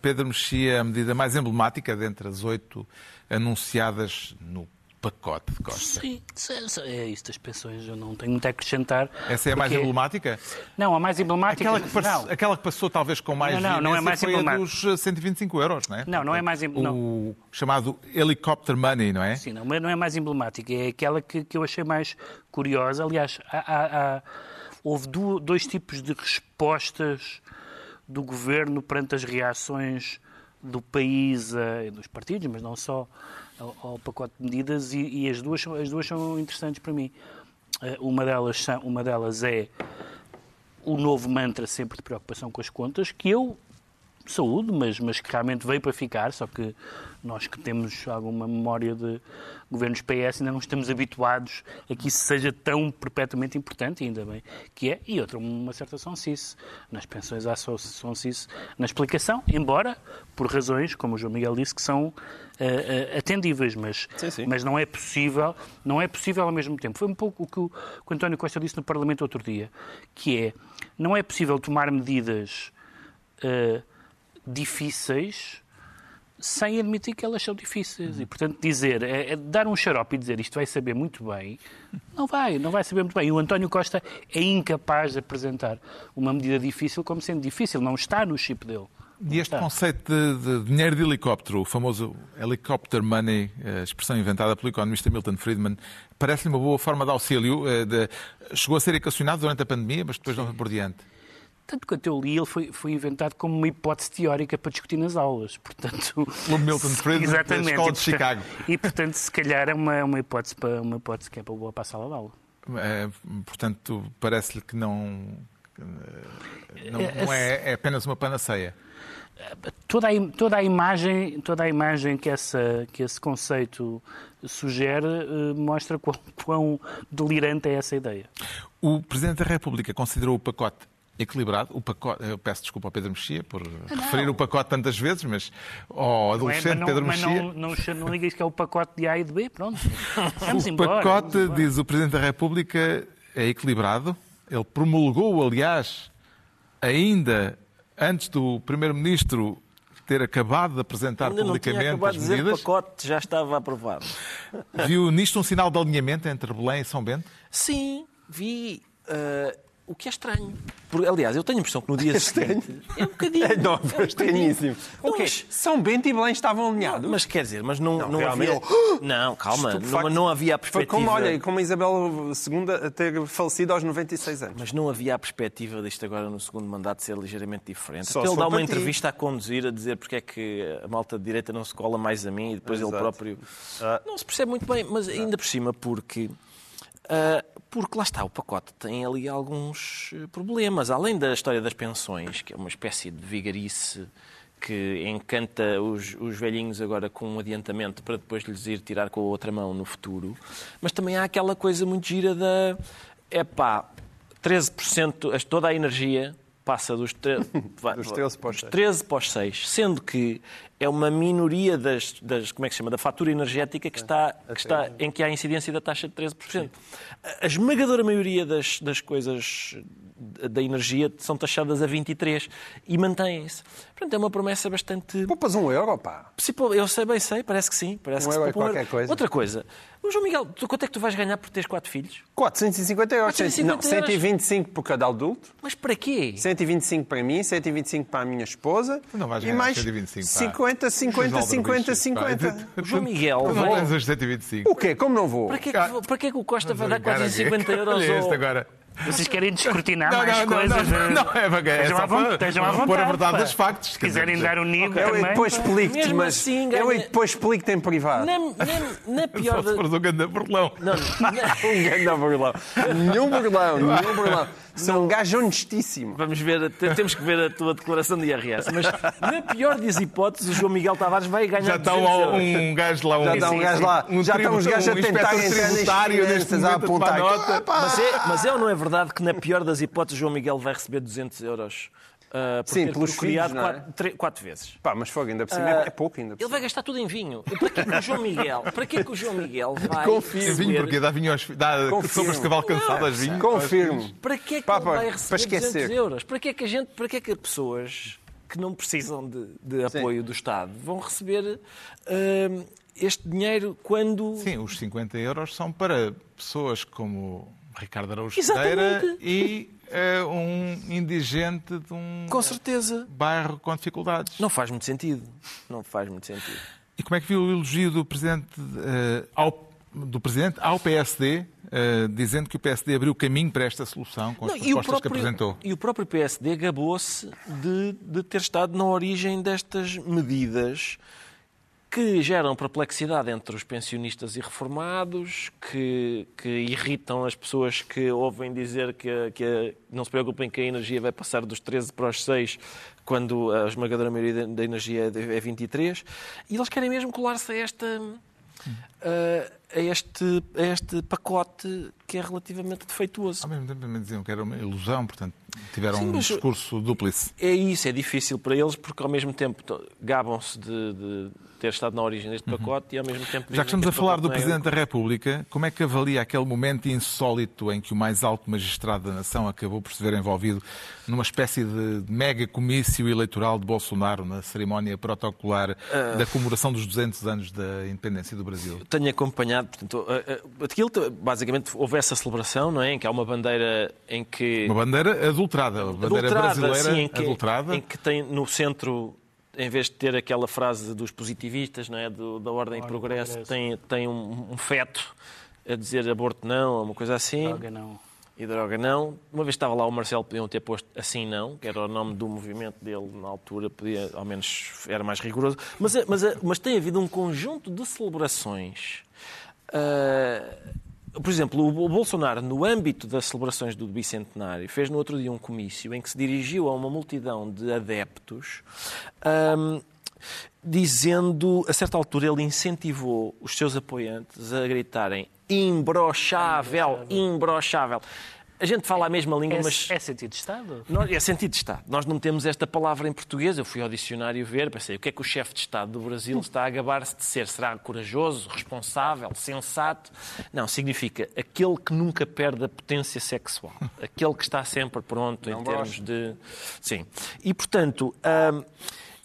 Speaker 1: Pedro Mexia, a medida mais emblemática dentre as oito anunciadas no pacote de Costa.
Speaker 2: Sim, é isso das pensões, eu não tenho muito a acrescentar.
Speaker 1: Essa é a mais porque... emblemática?
Speaker 2: Não, a mais emblemática...
Speaker 1: Aquela que, passou, aquela que passou talvez com mais
Speaker 2: não, não, não é mais
Speaker 1: foi a dos 125 euros, não é?
Speaker 2: Não, não é mais emblemática.
Speaker 1: O chamado helicopter money, não é?
Speaker 2: Sim, não, mas não é mais emblemática, é aquela que, que eu achei mais curiosa. Aliás, há, há, há, houve dois tipos de respostas do governo perante as reações do país, e dos partidos, mas não só, ao, ao pacote de medidas e, e, as, duas, as duas são interessantes para mim. Eh, uma delas, uma delas é o novo mantra sempre de preocupação com as contas, que eu saúde, mas, mas que realmente veio para ficar, só que nós que temos alguma memória de governos PS ainda não estamos habituados a que isso seja tão perpetuamente importante, ainda bem que é, e outra, uma certa sonsice nas pensões há sonsice na explicação, embora por razões, como o João Miguel disse, que são uh, uh, atendíveis, mas, sim, sim. mas não é possível, não é possível ao mesmo tempo. Foi um pouco o que o, que o António Costa disse no Parlamento outro dia, que é, não é possível tomar medidas uh, difíceis sem admitir que elas são difíceis. E, portanto, dizer, é, é, dar um xarope e dizer isto vai saber muito bem, não vai, não vai saber muito bem. E o António Costa é incapaz de apresentar uma medida difícil como sendo difícil, não está no chip dele.
Speaker 1: E este conceito de, de, dinheiro de helicóptero, o famoso helicopter money, a expressão inventada pelo economista Milton Friedman, parece-lhe uma boa forma de auxílio. Eh, de, chegou a ser equacionado durante a pandemia, mas depois não foi por diante.
Speaker 2: Tanto quanto eu li, ele foi, foi inventado como uma hipótese teórica para discutir nas aulas. Portanto,
Speaker 1: o Milton Friedman da Escola de Chicago.
Speaker 2: E, portanto, se calhar é uma, uma, hipótese, para, uma hipótese que é para boa para a sala de aula.
Speaker 1: É, portanto, parece-lhe que não, não, não é, é, apenas uma panaceia.
Speaker 2: Toda a, toda a imagem, toda a imagem que, essa, que esse conceito sugere uh, mostra quão, quão delirante é essa ideia.
Speaker 1: O Presidente da República considerou o pacote equilibrado. O pacote, eu peço desculpa ao Pedro Mexia por referir o pacote tantas vezes, mas ao adolescente
Speaker 2: não é, mas não,
Speaker 1: Pedro
Speaker 2: mas
Speaker 1: Mexia.
Speaker 2: não, não, não, não que é o pacote de A e de B, pronto. Vamos
Speaker 1: O
Speaker 2: embora.
Speaker 1: pacote,
Speaker 2: vamos embora.
Speaker 1: diz o Presidente da República, é equilibrado. Ele promulgou, aliás, ainda antes do Primeiro-Ministro ter acabado de apresentar
Speaker 4: Ainda não tinha
Speaker 1: publicamente as
Speaker 4: de dizer
Speaker 1: medidas.
Speaker 4: o pacote, já estava aprovado.
Speaker 1: Viu nisto um sinal de alinhamento entre Belém e São Bento?
Speaker 4: Sim, vi. eh, o que é estranho. Porque, aliás, eu tenho a impressão que no dia seguinte. É um bocadinho.
Speaker 3: É, não,
Speaker 4: é um
Speaker 3: foi
Speaker 4: bocadinho.
Speaker 3: estranhíssimo.
Speaker 4: Não,
Speaker 3: O quê?
Speaker 4: mas-
Speaker 3: São Bento e Belém estavam alinhados?
Speaker 4: Mas quer dizer, mas não, não,
Speaker 3: realmente
Speaker 4: havia. Não, calma, não, não havia a
Speaker 3: Foi
Speaker 4: perspectiva.
Speaker 3: como, olha, como a Isabel II ter falecido aos 96 anos.
Speaker 4: Mas não havia a perspectiva disto agora no segundo mandato ser ligeiramente diferente.
Speaker 3: Só
Speaker 4: Até ele dá uma entrevista a conduzir a dizer porque é que a malta de direita não se cola mais a mim e depois ele
Speaker 3: Exato.
Speaker 4: próprio.
Speaker 3: Ah.
Speaker 4: Não se percebe muito bem, mas ainda por cima porque. Ah, porque lá está, o pacote tem ali alguns eh, problemas. Além da história das pensões, que é uma espécie de vigarice que encanta os, os velhinhos agora com um adiantamento para depois lhes ir tirar com a outra mão no futuro. Mas também há aquela coisa muito gira da. Epá, 13%, as- toda a energia passa dos, tre...
Speaker 3: Dos 13 para os
Speaker 4: dos
Speaker 3: 6.
Speaker 4: 13 para os 6, sendo que é uma minoria das, das como é que se chama, da fatura energética que está, que está em que há incidência da taxa de 13%. A esmagadora maioria das, das coisas da energia são taxadas a 23 e mantêm-se. Portanto, é uma promessa bastante
Speaker 3: Poupas um euro, pá.
Speaker 4: Eu sei bem, sei, parece que sim. Parece
Speaker 3: Um
Speaker 4: que
Speaker 3: euro é qualquer coisa.
Speaker 4: Outra coisa, o João Miguel, tu, quanto é que tu vais ganhar por teres quatro filhos?
Speaker 3: 450 euros.
Speaker 4: 450
Speaker 3: não, 125 por cada adulto.
Speaker 4: Mas para quê?
Speaker 3: 125 para mim, 125 para a minha esposa.
Speaker 1: Não vais
Speaker 3: e
Speaker 1: ganhar
Speaker 3: mais
Speaker 1: 125, pá.
Speaker 3: 50, 50,
Speaker 1: Os
Speaker 3: 50,
Speaker 1: aldrabichos,
Speaker 3: 50.
Speaker 1: pá.
Speaker 4: O João Miguel
Speaker 1: Tu não os 125.
Speaker 3: O quê? Como não vou?
Speaker 4: Para que, é que, para que é que o Costa vai dar
Speaker 1: Cara,
Speaker 4: 450 euros
Speaker 1: Olha este agora.
Speaker 2: Vocês querem descortinar
Speaker 1: Não,
Speaker 2: mais
Speaker 1: não, não,
Speaker 2: coisas?
Speaker 1: não,
Speaker 2: eh,
Speaker 1: não, é para- é
Speaker 2: estejam
Speaker 1: só
Speaker 2: à von-
Speaker 1: para
Speaker 2: estejam à
Speaker 1: pôr a
Speaker 2: vontade,
Speaker 1: verdade dos factos,
Speaker 2: Se quiserem dar o nível
Speaker 3: Eu e
Speaker 2: também.
Speaker 3: depois explico-te, mas
Speaker 4: assim,
Speaker 3: eu e
Speaker 4: ganha-
Speaker 3: depois explico-te em privado.
Speaker 4: Na, na, na pior
Speaker 1: Só se fores um grande burlão.
Speaker 4: Não, na-
Speaker 3: Um grande burlão. Nenhum burlão, nenhum burlão. Sou um gajo honestíssimo.
Speaker 4: Vamos ver, te- temos que ver a tua declaração de IRS. Mas na pior das hipóteses, o João Miguel Tavares vai ganhar
Speaker 1: Já está
Speaker 4: 200
Speaker 1: um, um gajo lá, um,
Speaker 3: Já está um gajo lá,
Speaker 1: um
Speaker 3: já estão os gajos a
Speaker 1: um
Speaker 3: tentar
Speaker 1: inspetor
Speaker 3: entrar nas finanças, a apontar.
Speaker 4: é, mas é ou não é verdade que na pior das hipóteses, João Miguel vai receber 200 euros? ah, por
Speaker 3: Sim,
Speaker 4: ter
Speaker 3: pelos
Speaker 4: criado
Speaker 3: filhos, é?
Speaker 4: quatro, tre- quatro vezes.
Speaker 3: Pá, mas fogo, ainda por cima
Speaker 4: Ah,
Speaker 3: é pouco ainda por
Speaker 4: Ele vai gastar tudo em vinho. E para que, que o João Miguel, para que, que o João Miguel vai
Speaker 3: Confio.
Speaker 1: Vinho
Speaker 4: receber-
Speaker 1: porque dá vinho aos dá
Speaker 3: Confirmo.
Speaker 1: sombras de cavalo cansadas, vinho.
Speaker 3: Confirmo.
Speaker 4: Para que é que
Speaker 3: Pá,
Speaker 4: ele vai
Speaker 3: para
Speaker 4: receber
Speaker 3: esquecer.
Speaker 4: 200 euros? Para que é que a gente, para que é que pessoas que não precisam de, de apoio do Estado vão receber ah, este dinheiro quando
Speaker 1: Sim, os 50 euros são para pessoas como Ricardo Araújo. Pereira e eh, um indigente de um
Speaker 4: com certeza
Speaker 1: bairro com dificuldades.
Speaker 4: não faz muito sentido. Não faz muito sentido.
Speaker 1: E como é que viu o elogio do Presidente, eh, ao, do presidente ao PSD, eh, dizendo que o PSD abriu caminho para esta solução com as
Speaker 4: Não,
Speaker 1: propostas que
Speaker 4: próprio,
Speaker 1: apresentou?
Speaker 4: e o próprio PSD gabou-se de, de ter estado na origem destas medidas que geram perplexidade entre os pensionistas e reformados, que, que irritam as pessoas que ouvem dizer que, que não se preocupem que a energia vai passar dos 13 para os 6, quando a esmagadora maioria da- energia é de- é 23. E eles querem mesmo colar-se a esta a, este, a este pacote que é relativamente defeituoso.
Speaker 1: Ao mesmo tempo também diziam que era uma ilusão, portanto tiveram
Speaker 4: Sim,
Speaker 1: um discurso dúplice.
Speaker 4: É isso, é difícil para eles porque ao mesmo tempo gabam-se de, de ter estado na origem deste pacote e ao mesmo tempo.
Speaker 1: Uhum. Já que estamos a falar do
Speaker 4: é-
Speaker 1: Presidente da República, como é que avalia aquele momento insólito em que o mais alto magistrado da nação acabou por se ver envolvido numa espécie de mega comício eleitoral de Bolsonaro na cerimónia protocolar
Speaker 4: Ah.
Speaker 1: da comemoração dos 200 anos da independência do Brasil?
Speaker 4: Tenho acompanhado, portanto, a- a- aquilo, basicamente houve essa celebração, não é? Em que há uma bandeira em que.
Speaker 1: Uma bandeira adulterada, uma bandeira
Speaker 4: adulterada,
Speaker 1: brasileira
Speaker 4: sim, em que,
Speaker 1: adulterada.
Speaker 4: em que tem no centro, em vez de ter aquela frase dos positivistas, não é? Do- da ordem e progresso,
Speaker 2: progresso.
Speaker 4: tem, tem um, um feto a dizer aborto não, ou uma coisa assim.
Speaker 2: Droga, não.
Speaker 4: E droga não. Uma vez estava lá o Marcelo, podiam ter posto assim não, que era o nome do movimento dele na altura, podia, ao menos era mais rigoroso. Mas, mas, mas tem havido um conjunto de celebrações. ah, por exemplo, o Bolsonaro, no âmbito das celebrações do Bicentenário, fez no outro dia um comício em que se dirigiu a uma multidão de adeptos, ahm, dizendo, a certa altura, ele incentivou os seus apoiantes a gritarem imbrochável, imbrochável. A gente fala a mesma língua,
Speaker 2: É,
Speaker 4: mas.
Speaker 2: é sentido de Estado?
Speaker 4: Nós- é sentido de Estado. Nós não temos esta palavra em português. Eu fui ao dicionário ver, pensei, o que é que o chefe de Estado do Brasil está a gabar-se de ser? Será corajoso, responsável, sensato? Não, significa aquele que nunca perde a potência sexual. Aquele que está sempre pronto em termos de... Sim. E, portanto, hum,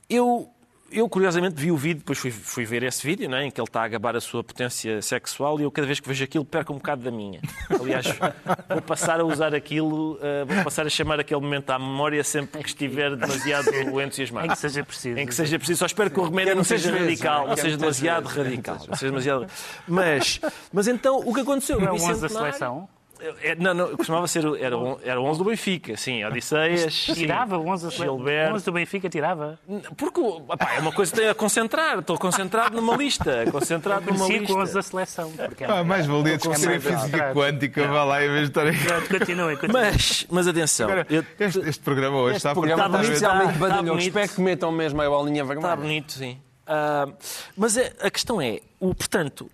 Speaker 4: eu... Eu, curiosamente, vi o vídeo, depois fui, fui ver esse vídeo, não é, em que ele está a gabar a sua potência sexual e eu, cada vez que vejo aquilo, perco um bocado da minha. Aliás, vou passar a usar aquilo, eh, vou passar a chamar aquele momento à memória sempre que estiver demasiado entusiasmado.
Speaker 2: Em que seja preciso.
Speaker 4: Em que seja preciso. Só espero que o remédio
Speaker 3: é
Speaker 4: não seja
Speaker 3: vezes,
Speaker 4: radical,
Speaker 3: não é? é
Speaker 4: seja demasiado
Speaker 3: vezes, é
Speaker 4: radical. Não seja demasiado... Mas, mas então, o que aconteceu
Speaker 2: Não é o 11 da
Speaker 4: Bicentenário-
Speaker 2: seleção?
Speaker 4: É, Não, não, costumava ser, era, o- era o 11 do Benfica, sim, Odisseias. sim.
Speaker 2: Tirava o 11 da seleção.
Speaker 4: Gilberto.
Speaker 2: O 11 do Benfica tirava.
Speaker 4: Porque opá, é uma coisa que tenho a concentrar. Estou concentrado numa lista. Concentrado numa
Speaker 2: Parecia com o 11
Speaker 4: lista.
Speaker 2: da seleção. Porque
Speaker 1: Ah, mais valia discutir em
Speaker 2: mais
Speaker 1: física quântica, vá lá, em vez de estar aí.
Speaker 2: Pronto, Continuem.
Speaker 4: Mas, mas atenção.
Speaker 1: Agora,
Speaker 4: eu-
Speaker 1: este, este programa hoje
Speaker 3: Este
Speaker 1: está
Speaker 3: programa
Speaker 4: Está bonito, está bonito.
Speaker 3: Espero que metam mesmo a bolinha vermelha.
Speaker 4: Está bonito, sim. Ah, mas a, a questão é, o, portanto,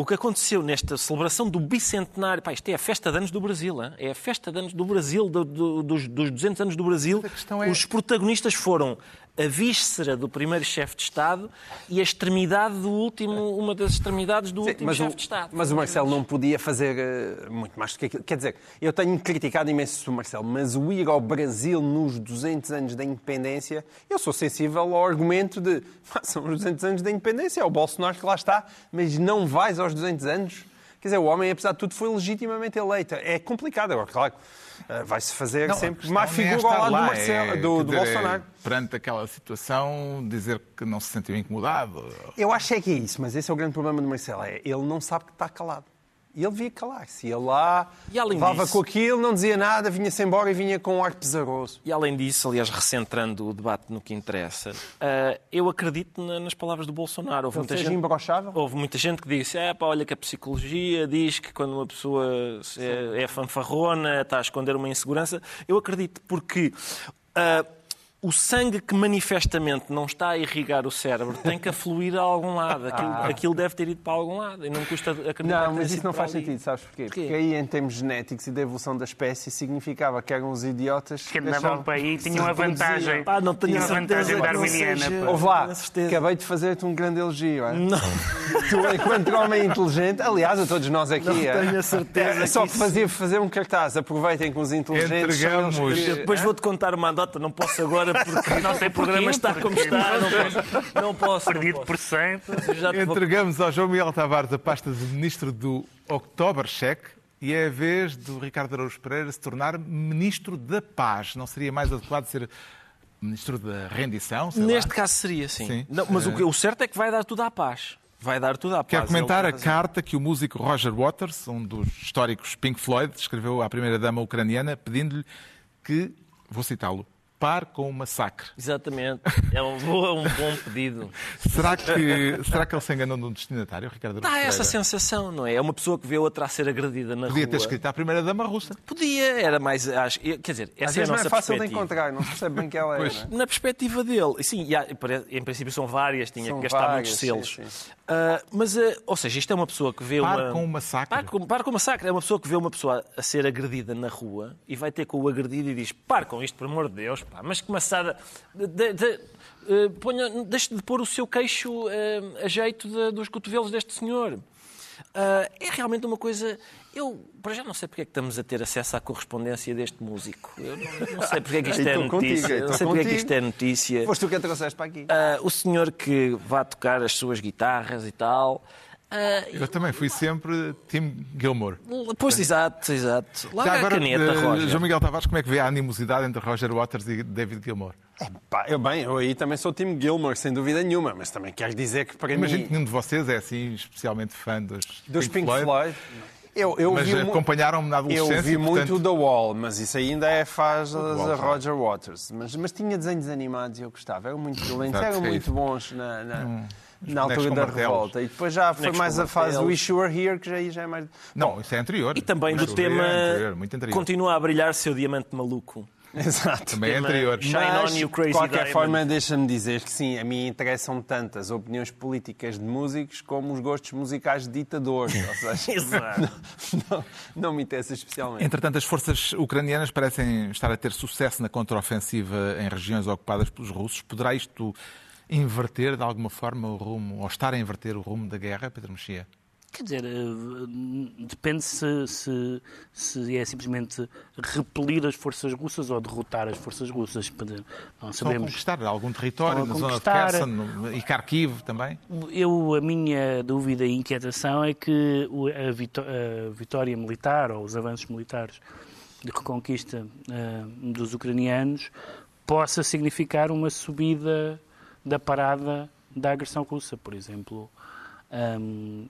Speaker 4: o que aconteceu nesta celebração do bicentenário, pá, isto é a festa de anos do Brasil, hein? é a festa de anos do Brasil, do- do- dos, dos 200 anos do Brasil.
Speaker 1: É-
Speaker 4: Os protagonistas foram a víscera do primeiro chefe de Estado e a extremidade do último, uma das extremidades do
Speaker 3: Sim,
Speaker 4: último chefe de Estado.
Speaker 3: mas o Marcelo não podia fazer eh, muito mais do que aquilo. Quer dizer, eu tenho criticado imenso o Marcelo, mas o ir ao Brasil nos 200 anos da independência, eu sou sensível ao argumento de "Ah, são os 200 anos da independência, é o Bolsonaro que lá está, mas não vais aos 200 anos. Quer dizer, o homem, apesar de tudo, foi legitimamente eleito. É complicado. Agora, claro, vai-se fazer
Speaker 1: Não,
Speaker 3: sempre má
Speaker 1: é
Speaker 3: figura ao lado
Speaker 1: lá,
Speaker 3: do, Marcelo,
Speaker 1: é,
Speaker 3: do, do Bolsonaro.
Speaker 1: perante aquela situação, dizer que não se sentiu incomodado.
Speaker 3: Eu acho é que é isso, mas esse é o grande problema do Marcelo. É, ele não sabe que está calado. E ele via calar-se. Ele lá
Speaker 4: E
Speaker 3: levava
Speaker 4: disso-
Speaker 3: com aquilo, não dizia nada, vinha-se embora e vinha com um ar pesaroso.
Speaker 4: E além disso, aliás, recentrando o debate no que interessa, ah, eu acredito na- nas palavras do Bolsonaro. Houve
Speaker 3: Ele
Speaker 4: muita gente...
Speaker 3: imbrochável.
Speaker 4: Houve muita gente que disse: é, pá, olha que a psicologia diz que quando uma pessoa é, é fanfarrona, está a esconder uma insegurança. Eu acredito, porque ah, o sangue que manifestamente não está a irrigar o cérebro tem que afluir a algum lado. Aquilo, aquilo deve ter ido para algum lado. E não custa acreditar
Speaker 3: Não, mas isso não faz
Speaker 4: ali.
Speaker 3: sentido, sabes porquê?
Speaker 4: Porquê?
Speaker 3: Porque aí, em termos genéticos e da evolução da espécie, significava que eram os idiotas
Speaker 2: Que andavam para aí
Speaker 3: que
Speaker 2: tinham
Speaker 3: se
Speaker 2: a vantagem.
Speaker 4: Pá, não tenho
Speaker 2: Tinha
Speaker 4: a
Speaker 2: vantagem darwiniana.
Speaker 3: Ouve lá, acabei de fazer-te um grande elogio. é?
Speaker 4: Não.
Speaker 3: Tu, enquanto homem inteligente, aliás, a todos nós aqui,
Speaker 4: Não
Speaker 3: é?
Speaker 4: tenho a certeza
Speaker 3: É só
Speaker 4: que isso-
Speaker 3: fazer, fazer um cartaz. Aproveitem com os inteligentes.
Speaker 1: Entregamos.
Speaker 3: que-
Speaker 4: Depois vou-te contar uma anedota, não posso agora porque
Speaker 2: Não sei
Speaker 4: o programa
Speaker 2: porquê,
Speaker 4: está como está. Não posso. Não posso. não
Speaker 2: Perdido
Speaker 4: posso.
Speaker 2: por 100.
Speaker 4: Já te vou-
Speaker 1: Entregamos ao João Miguel Tavares a pasta de Ministro do Oktobercheck e é a vez do Ricardo Araújo Pereira se tornar Ministro da Paz. Não seria mais adequado ser Ministro da Rendição? sei lá?
Speaker 4: Neste caso seria, sim.
Speaker 1: Sim.
Speaker 4: Não, mas o, que- o certo é que vai dar tudo à paz. Vai dar tudo à paz.
Speaker 1: Quero comentar
Speaker 4: Ele
Speaker 1: a carta que o músico Roger Waters, um dos históricos Pink Floyd, escreveu à primeira-dama ucraniana, pedindo-lhe que, vou citá-lo, pare com o massacre.
Speaker 4: Exatamente. É um, boa- um bom pedido.
Speaker 1: Será que, será que ele se enganou num destinatário, Ricardo
Speaker 4: Dá essa sensação, não é? É uma pessoa que vê outra a ser agredida na
Speaker 1: Podia
Speaker 4: rua.
Speaker 1: ter escrito à primeira-dama russa.
Speaker 4: Podia, era mais. Acho, quer dizer, essa
Speaker 3: Às
Speaker 4: é a
Speaker 3: vezes não
Speaker 4: nossa
Speaker 3: é fácil de encontrar, não se percebe bem que ela é.
Speaker 1: Pois.
Speaker 3: não é?
Speaker 4: Na perspectiva dele, e sim, e há- em princípio são várias, tinha
Speaker 3: São
Speaker 4: que gastar
Speaker 3: várias,
Speaker 4: muitos
Speaker 3: sim,
Speaker 4: selos.
Speaker 3: sim.
Speaker 4: Ah, mas, ah, ou seja, isto é uma pessoa que vê
Speaker 1: Pare
Speaker 4: uma.
Speaker 1: com o massacre.
Speaker 4: Pare com, pare com o massacre. É uma pessoa que vê uma pessoa a ser agredida na rua e vai ter com o agredido e diz: pare com isto, por amor de Deus, pá, mas que maçada. De, de, de, eh, ponha, deixe de pôr o seu queixo eh, a jeito de- dos cotovelos deste senhor. Ah, é realmente uma coisa. Eu, para já, não sei porque é que estamos a ter acesso à correspondência deste músico. Eu não, não sei porque é que isto é
Speaker 3: contigo,
Speaker 4: notícia. não sei porque é que isto é notícia.
Speaker 3: Foste tu que a trouxeste para aqui.
Speaker 4: O senhor que vai tocar as suas guitarras e tal. Ah,
Speaker 1: Eu também fui sempre Tim Gilmore.
Speaker 4: pois, exato, exato. Larga
Speaker 1: Já agora,
Speaker 4: a caneta,
Speaker 1: eh,
Speaker 4: Roger.
Speaker 1: João Miguel Tavares, como é que vê a animosidade entre Roger Waters e David Gilmore?
Speaker 3: Pá, eu bem, eu aí também sou time Gilmore, sem dúvida nenhuma, mas também quero dizer que para
Speaker 1: Imagino que
Speaker 3: mim,
Speaker 1: nenhum de vocês é assim especialmente fã dos,
Speaker 3: dos Pink Floyd, eu, eu
Speaker 1: mas acompanharam-me na adolescência.
Speaker 3: Eu vi
Speaker 1: portanto,
Speaker 3: muito The Wall, mas isso ainda é faz
Speaker 1: Wall,
Speaker 3: a. Roger Waters. Mas, mas tinha desenhos animados e eu gostava. Eram muito violentos, eram
Speaker 1: é
Speaker 3: muito bons na, na, na altura da
Speaker 1: martelos.
Speaker 3: revolta. E depois já foi mais a fase do
Speaker 4: martelos.
Speaker 3: Wish You Were Here, que já, aí já é mais.
Speaker 1: Não, isso é anterior.
Speaker 4: E também do tema.
Speaker 1: É anterior, muito anterior.
Speaker 4: Continua a brilhar seu diamante maluco.
Speaker 3: Exato.
Speaker 1: Também é anterior.
Speaker 4: Shine
Speaker 3: Mas, de qualquer
Speaker 4: Diamond.
Speaker 3: forma, deixa-me dizer que sim, a mim interessam tanto as opiniões políticas de músicos como os gostos musicais de ditadores. Ou seja,
Speaker 4: Exato.
Speaker 3: não, não me interessa especialmente.
Speaker 1: Entretanto, as forças ucranianas parecem estar a ter sucesso na contraofensiva em regiões ocupadas pelos russos. Poderá isto inverter, de alguma forma, o rumo, ou estar a inverter o rumo da guerra, Pedro Mexia?
Speaker 2: Quer dizer, eh, depende se, se, se é simplesmente repelir as forças russas ou derrotar as forças russas. Não sabemos.
Speaker 1: conquistar algum território na zona de. Kherson e Kharkiv também?
Speaker 2: Eu, a minha dúvida e inquietação é que o- a, vitó- a vitória militar ou os avanços militares de reconquista eh, dos ucranianos possa significar uma subida da parada da agressão russa, por exemplo, ahm,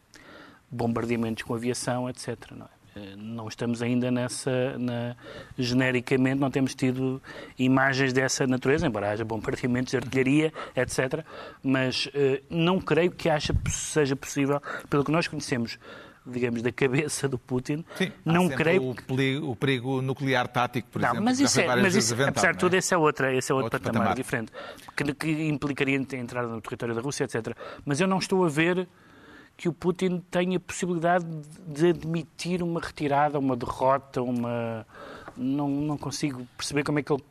Speaker 2: bombardeamentos com aviação, etc. Não, é? Eh, não estamos ainda nessa, na, genericamente, não temos tido imagens dessa natureza, embora haja bombardeamentos de artilharia, etc. Mas eh, não creio que acha, seja possível, pelo que nós conhecemos, digamos, da cabeça do Putin,
Speaker 1: Sim,
Speaker 2: não creio
Speaker 1: o perigo, o perigo nuclear tático, por
Speaker 2: não,
Speaker 1: exemplo.
Speaker 2: mas isso é, mas isso,
Speaker 1: aventado,
Speaker 2: apesar de
Speaker 1: não é?
Speaker 2: tudo, esse é, outra, esse é outro,
Speaker 1: Outro
Speaker 2: patamar,
Speaker 1: patamar.
Speaker 2: diferente, que, que implicaria a entrada no território da Rússia, etc. Mas eu não estou a ver que o Putin tenha possibilidade de admitir uma retirada, uma derrota, uma... Não, não consigo perceber como é que ele...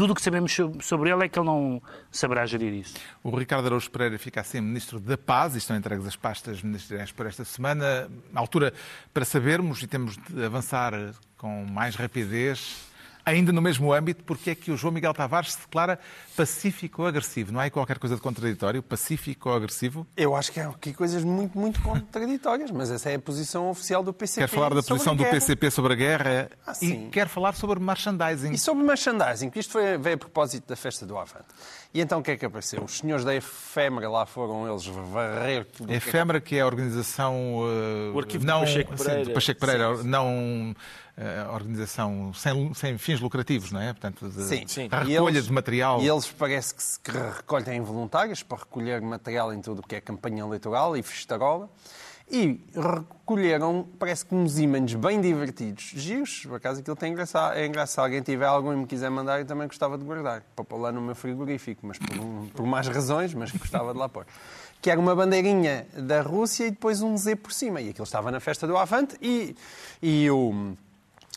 Speaker 2: Tudo o que sabemos so- sobre ele é que ele não saberá gerir isso.
Speaker 1: O Ricardo Araújo Pereira fica assim Ministro da Paz e estão entregues as pastas ministeriais por esta semana. Na altura para sabermos e temos de avançar com mais rapidez, ainda no mesmo âmbito, porque é que o João Miguel Tavares se declara pacífico ou agressivo. Não há aí qualquer coisa de contraditório? Pacífico ou agressivo?
Speaker 3: Eu acho que há aqui coisas muito, muito contraditórias, mas essa é a posição oficial do PCP.
Speaker 1: Quer falar da posição do. PCP sobre a guerra
Speaker 3: Ah,
Speaker 1: e quer falar sobre merchandising.
Speaker 3: E sobre merchandising, que isto veio a propósito da festa do Avante. E então o que é que apareceu? Os senhores da efêmera lá foram eles varrer tudo. que é que-
Speaker 1: Efêmera, que é a organização uh,
Speaker 4: O arquivo de
Speaker 1: não,
Speaker 4: Pacheco
Speaker 1: sim,
Speaker 4: Pereira.
Speaker 1: de Pacheco Pereira, não uh, organização sem, sem fins lucrativos, não é? Portanto, de,
Speaker 3: Sim.
Speaker 4: Sim.
Speaker 1: a recolha
Speaker 3: eles-
Speaker 1: de material.
Speaker 3: E eles parece que, se, que recolhem voluntários para recolher material em tudo o que é campanha eleitoral e festarola. E recolheram, parece que uns ímãs bem divertidos, giros, por acaso aquilo tem engraçado, é engraçado. Se alguém tiver algum e me quiser mandar, eu também gostava de guardar, para pôr lá no meu frigorífico, mas por, um- por mais razões, mas gostava de lá pôr. Que era uma bandeirinha da Rússia e depois um Z por cima. E aquilo estava na festa do Avante e, e o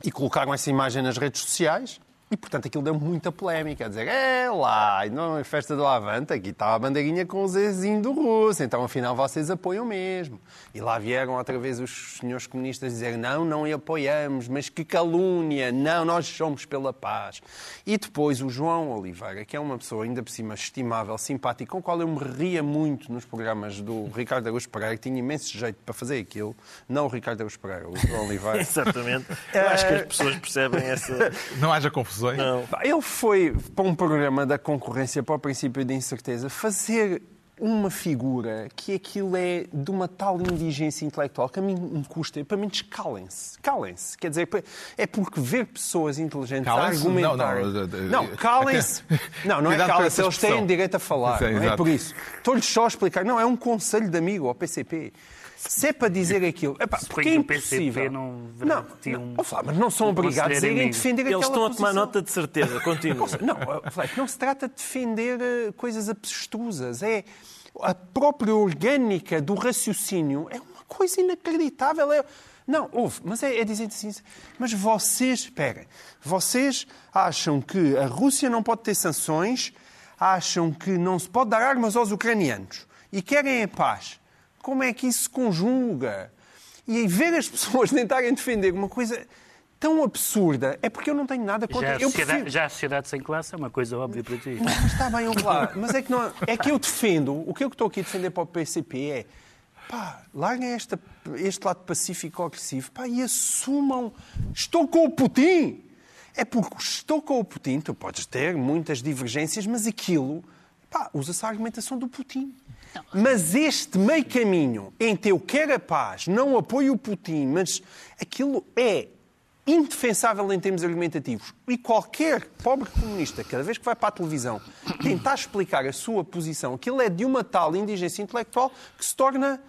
Speaker 3: e colocaram essa imagem nas redes sociais e, portanto, aquilo deu muita polémica. A dizer, é lá, não é festa do Avante, aqui está a bandeirinha com o Zezinho do Russo, então afinal vocês apoiam mesmo. E lá vieram outra vez os senhores comunistas dizer, não, não apoiamos, mas que calúnia, não, nós somos pela paz. E depois o João Oliveira, que é uma pessoa ainda por cima estimável, simpática, com o qual eu me ria muito nos programas do Ricardo Augusto Pereira, que tinha imenso jeito para fazer aquilo, não o Ricardo Augusto Pereira, o João Oliveira.
Speaker 4: Exatamente. Eu acho que as pessoas percebem essa.
Speaker 1: Não haja confusões.
Speaker 4: Não.
Speaker 3: Ele foi para um programa da concorrência para o princípio de incerteza fazer uma figura que aquilo é de uma tal indigência intelectual que a mim me custa. Para mim, calem-se. Calem-se. Quer dizer, é porque ver pessoas inteligentes a argumentar...
Speaker 1: Não, não,
Speaker 3: Não, calem-se. Não, não é calem-se. Eles têm direito a falar.
Speaker 1: É,
Speaker 3: não é
Speaker 1: exato.
Speaker 3: por isso. Estou-lhes só a explicar. Não, é um conselho de amigo ao PCP. Se é para dizer aquilo... Epá, porque é impossível.
Speaker 2: não
Speaker 3: Não, não, Flávio, mas não são
Speaker 2: um
Speaker 3: obrigados a irem defender
Speaker 4: Eles
Speaker 3: aquela
Speaker 4: estão a tomar
Speaker 3: posição.
Speaker 4: nota de certeza. Continua.
Speaker 3: Não, Flávio, não se trata de defender eh, coisas abstrusas. É a própria orgânica do raciocínio é uma coisa inacreditável. É... Não, houve, mas é, é dizer assim, mas vocês, espera, vocês acham que a Rússia não pode ter sanções, acham que não se pode dar armas aos ucranianos e querem a paz. Como é que isso se conjuga? E ver as pessoas tentarem defender uma coisa tão absurda é porque eu não tenho nada contra.
Speaker 2: Já a, sociedade,
Speaker 3: prefiro...
Speaker 2: já a sociedade sem classe é uma coisa óbvia para ti.
Speaker 3: Mas está bem, eu lá. Mas é que, não, é que eu defendo, o que eu estou aqui a defender para o PCP é pá, larguem esta, este lado pacífico agressivo pá, e assumam estou com o Putin. É porque estou com o Putin, tu podes ter muitas divergências, mas aquilo pá, usa-se a argumentação do Putin. Mas este meio caminho entre eu quero a paz, não apoio o Putin, mas aquilo é indefensável em termos argumentativos. E qualquer pobre comunista, cada vez que vai para a televisão tentar explicar a sua posição, aquilo é de uma tal indigência intelectual que se torna.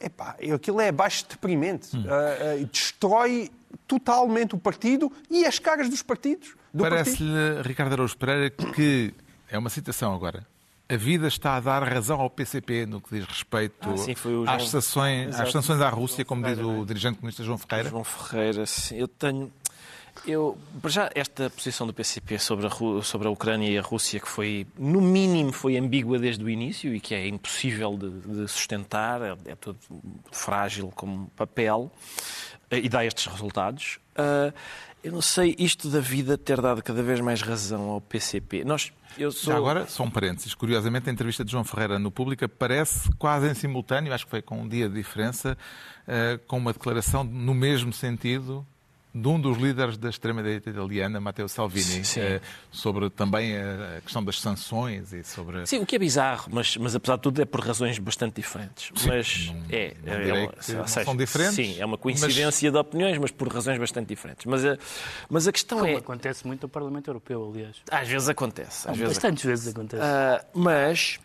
Speaker 3: Epá, aquilo é abaixo deprimente. Ah, ah, destrói totalmente o partido e as caras dos partidos. do.
Speaker 1: Parece-lhe, Ricardo Araújo Pereira, que é uma citação agora. A vida está a dar razão ao PCP no que diz respeito
Speaker 4: Ah, sim, João-
Speaker 1: às, sanções, às sanções à Rússia, como diz
Speaker 4: Ferreira,
Speaker 1: o dirigente comunista João Ferreira.
Speaker 4: João Ferreira, sim, eu tenho. Eu, para já, esta posição do PCP sobre a, sobre a Ucrânia e a Rússia, que foi, no mínimo, foi ambígua desde o início e que é impossível de, de sustentar, é, é tudo frágil como papel eh, e dá estes resultados. Ah, eu não sei, isto da vida ter dado cada vez mais razão ao PCP. Nós, eu sou...
Speaker 1: Já agora, só um parênteses. Curiosamente, a entrevista de João Ferreira no Pública parece quase em simultâneo, acho que foi com um dia de diferença, eh, com uma declaração no mesmo sentido de um dos líderes da extrema-direita italiana, Matteo Salvini,
Speaker 4: Sim.
Speaker 1: eh, sobre também a questão das sanções e sobre...
Speaker 4: Sim, o que é bizarro, mas, mas apesar de tudo é por razões bastante diferentes. mas
Speaker 1: não-
Speaker 4: é,
Speaker 1: não
Speaker 4: é,
Speaker 1: direi
Speaker 4: uma- seja,
Speaker 1: são diferentes,
Speaker 4: Sim, é uma coincidência de opiniões, mas por razões bastante diferentes. Mas a, mas a questão
Speaker 2: Como
Speaker 4: é.
Speaker 2: acontece muito no Parlamento Europeu, aliás.
Speaker 4: Às vezes acontece. Às vezes
Speaker 2: Bastantes vezes acontece.
Speaker 4: Ah, mas.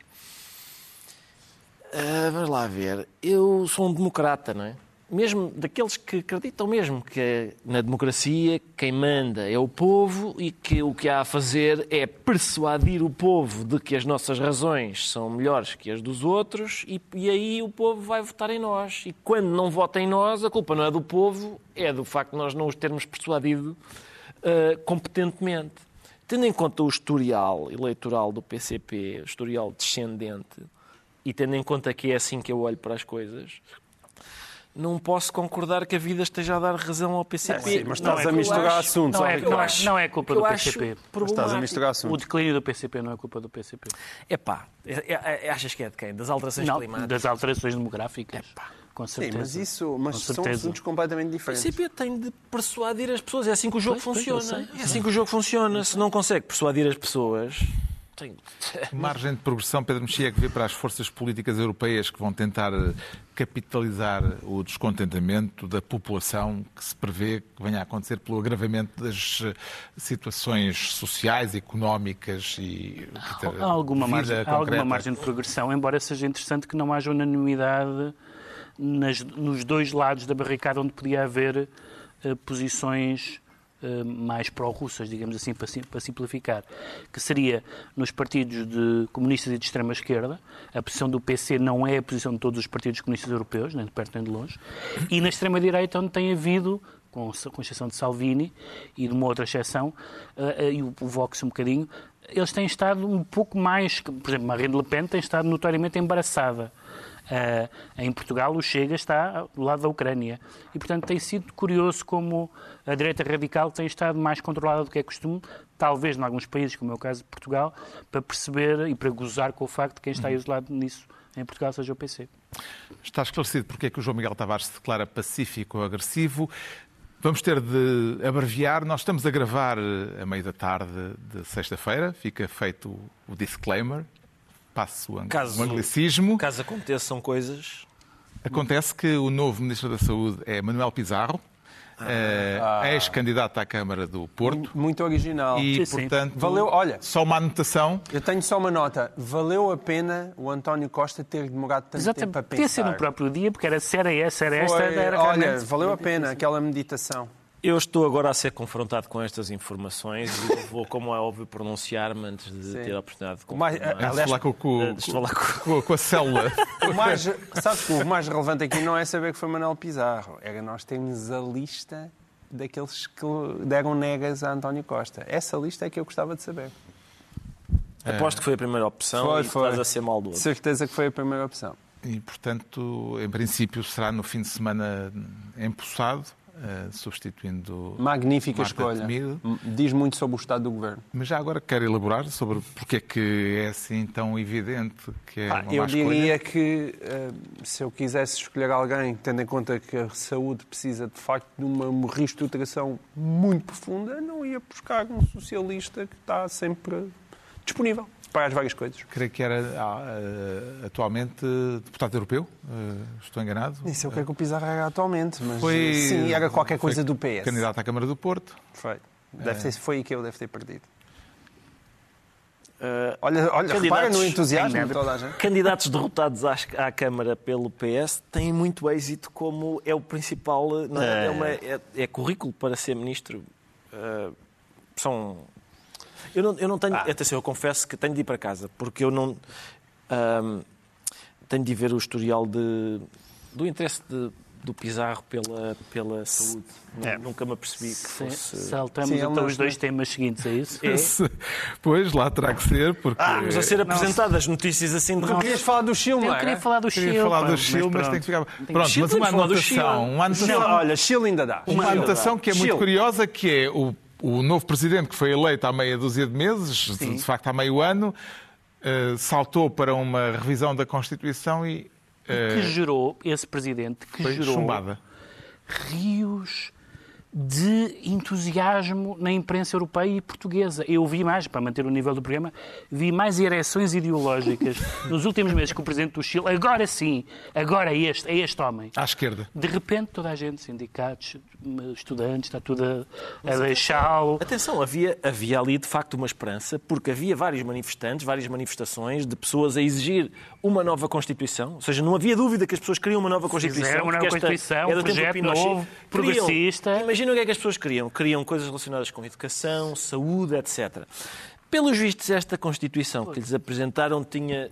Speaker 4: ah, vamos lá ver. Eu sou um democrata, não é? Mesmo daqueles que acreditam mesmo que na democracia quem manda é o povo e que o que há a fazer é persuadir o povo de que as nossas razões são melhores que as dos outros e, e aí o povo vai votar em nós. E quando não vota em nós, a culpa não é do povo, é do facto de nós não os termos persuadido ah, competentemente. Tendo em conta o historial eleitoral do PCP, o historial descendente, e tendo em conta que é assim que eu olho para as coisas, não posso concordar que a vida esteja a dar razão ao PCP.
Speaker 3: sim, mas
Speaker 2: Não
Speaker 3: estás
Speaker 2: é
Speaker 3: a
Speaker 2: eu
Speaker 3: misturar
Speaker 2: acho-
Speaker 3: assuntos.
Speaker 2: Não é,
Speaker 3: Ricardo.
Speaker 2: não, é, não é culpa do
Speaker 4: acho
Speaker 2: PCP.
Speaker 3: Estás a misturar
Speaker 2: O
Speaker 3: assuntos.
Speaker 2: declínio do PCP não é culpa do PCP.
Speaker 4: Epá, é- é- é- achas que é de quem? Das alterações
Speaker 2: Não,
Speaker 4: climáticas?
Speaker 2: das alterações demográficas. Com
Speaker 3: Sim,
Speaker 2: certeza.
Speaker 3: mas isso mas
Speaker 2: Com
Speaker 3: são
Speaker 2: certeza.
Speaker 3: assuntos completamente
Speaker 4: O
Speaker 3: diferentes.
Speaker 4: PCP tem de persuadir as pessoas. É assim que o jogo
Speaker 2: Pois, pois,
Speaker 4: funciona.
Speaker 2: sei.
Speaker 4: é assim que o jogo funciona. Se não consegue persuadir as pessoas. Tem...
Speaker 1: Margem de progressão, Pedro Mexia, que vê para as forças políticas europeias que vão tentar eh, capitalizar o descontentamento da população que se prevê que venha a acontecer pelo agravamento das eh, situações sociais, económicas e
Speaker 2: Há alguma,
Speaker 1: vida
Speaker 2: margem, há
Speaker 1: concreta.
Speaker 2: alguma margem de progressão, embora seja interessante que não haja unanimidade nas- nos dois lados da barricada onde podia haver eh, posições mais pró-russas, digamos assim, para, sim- para simplificar, que seria nos partidos de comunistas e de extrema-esquerda, a posição do PC não é a posição de todos os partidos comunistas europeus, nem de perto nem de longe, e na extrema-direita onde tem havido com, com exceção de Salvini e de uma outra exceção, eh, eh, e o Vox um bocadinho, eles têm estado um pouco mais, por exemplo, Marine Le Pen tem estado notoriamente embaraçada. Eh, em Portugal, o Chega está do lado da Ucrânia. E, portanto, tem sido curioso como a direita radical tem estado mais controlada do que é costume, talvez em alguns países, como é o caso de Portugal, para perceber e para gozar com o facto de quem está isolado nisso em Portugal seja o PC.
Speaker 1: Está esclarecido porque é que o João Miguel Tavares se declara pacífico ou agressivo. Vamos ter de abreviar. Nós estamos a gravar eh, a meio da tarde de sexta-feira. Fica feito o disclaimer. Passo o ang-
Speaker 4: Caso-
Speaker 1: o anglicismo.
Speaker 4: Caso aconteçam coisas.
Speaker 1: Acontece que o novo Ministro da Saúde é Manuel Pizarro, eh, ex-candidato à Câmara do Porto.
Speaker 3: Muito original.
Speaker 1: E,
Speaker 2: Sim, sim.
Speaker 1: portanto,
Speaker 3: Valeu, olha.
Speaker 1: só uma anotação.
Speaker 3: Eu tenho só uma nota. Valeu a pena o António Costa ter demorado tanto tempo
Speaker 2: Exatamente.
Speaker 3: a
Speaker 2: Podia
Speaker 3: pensar.
Speaker 2: ser no próprio dia, porque era se era essa, era esta,
Speaker 3: Foi-
Speaker 2: era
Speaker 3: olha, valeu a pena aquela meditação.
Speaker 4: Eu estou agora a ser confrontado com estas informações e eu vou, como é óbvio, pronunciar-me antes de
Speaker 3: Sim.
Speaker 4: ter a oportunidade de
Speaker 3: O mais-
Speaker 4: confirmar.
Speaker 1: De
Speaker 3: Aliás,
Speaker 1: falar com, com-
Speaker 4: Antes de falar com-
Speaker 1: a célula.
Speaker 3: O mais, sabes que o mais relevante aqui não é saber que foi Manuel Pizarro, era nós termos a lista daqueles que deram negas a António Costa. Essa lista é que eu gostava de saber.
Speaker 4: Aposto que foi a primeira opção
Speaker 3: Foi,
Speaker 4: e
Speaker 3: foi.
Speaker 4: estás a ser maldoso.
Speaker 3: Certeza que foi a primeira opção.
Speaker 1: E, portanto, em princípio, será no fim de semana empossado, eh, substituindo.
Speaker 3: Magnífica
Speaker 1: Marta
Speaker 3: escolha.
Speaker 1: Temido.
Speaker 3: Diz muito sobre o estado do governo.
Speaker 1: Mas já agora quero elaborar sobre porque é que é assim tão evidente que é
Speaker 3: Ah,
Speaker 1: uma
Speaker 3: eu diria
Speaker 1: escolha.
Speaker 3: que eh, se eu quisesse escolher alguém, tendo em conta que a saúde precisa de facto de uma reestruturação muito profunda, não ia buscar um socialista que está sempre disponível para as várias coisas.
Speaker 1: Creio que era eh, atualmente deputado europeu, eh, estou enganado.
Speaker 3: Nem sei o que é que o Pizarro era atualmente, mas
Speaker 1: Foi-
Speaker 3: sim, era qualquer
Speaker 1: foi
Speaker 3: coisa do PS.
Speaker 1: Candidato à Câmara do Porto.
Speaker 3: Foi. Deve ter, foi aí que eu deve ter perdido.
Speaker 4: Uh,
Speaker 3: Olha, olha repara no entusiasmo de toda a gente.
Speaker 4: Candidatos derrotados às- à Câmara pelo PS têm muito êxito como é o principal. não é? É, uma- é- é currículo para ser ministro. Uh, são. Eu não, eu não tenho.
Speaker 3: Ah.
Speaker 4: Atenção, eu confesso que tenho de ir para casa, porque eu não. tenho de ver o historial de, do interesse de- do Pizarro pela, pela saúde.
Speaker 3: É.
Speaker 4: Nunca me apercebi que
Speaker 2: Se-
Speaker 4: fosse.
Speaker 2: Saltamos
Speaker 3: Sim, ele
Speaker 2: então
Speaker 3: não-
Speaker 2: os dois temas seguintes, é isso?
Speaker 1: Pois, lá terá que ser, porque...
Speaker 4: Estamos a ser apresentadas notícias assim de
Speaker 3: Tu querias falar do Chile, não
Speaker 2: Eu queria falar do
Speaker 1: Queria
Speaker 2: Chile.
Speaker 1: falar
Speaker 2: pá,
Speaker 1: do Chile, mas,
Speaker 2: pronto.
Speaker 1: tem que ficar... Pronto,
Speaker 4: Chile,
Speaker 1: mas uma
Speaker 4: vamos falar do
Speaker 1: anotação, uma anotação,
Speaker 3: olha, Chile ainda dá.
Speaker 1: uma
Speaker 3: Chile
Speaker 1: anotação
Speaker 3: dá.
Speaker 1: que é muito
Speaker 3: Chile.
Speaker 1: curiosa, que é o, o novo presidente que foi eleito há meia dúzia de meses, de, de facto há meio ano, eh, saltou para uma revisão da Constituição e eh,
Speaker 2: Que gerou, esse presidente, que gerou
Speaker 1: chumbada.
Speaker 2: rios de entusiasmo na imprensa europeia e portuguesa. Eu vi mais, para manter o nível do programa, vi mais ereções ideológicas nos últimos meses que o Presidente do Chile, agora sim, agora é este, é este homem.
Speaker 1: À esquerda.
Speaker 2: De repente toda a gente, sindicatos, estudantes, está tudo a, a deixá-lo.
Speaker 4: Atenção, havia, havia ali de facto uma esperança, porque havia vários manifestantes, várias manifestações de pessoas a exigir uma nova Constituição. Ou seja, não havia dúvida que as pessoas queriam uma nova Constituição.
Speaker 2: Fizeram uma nova Constituição,
Speaker 4: do
Speaker 2: um projeto
Speaker 4: Pinochet.
Speaker 2: novo, progressista.
Speaker 4: Imagina o que é que as pessoas queriam. Queriam coisas relacionadas com educação, saúde, etc. Pelos vistos, esta Constituição que lhes apresentaram tinha,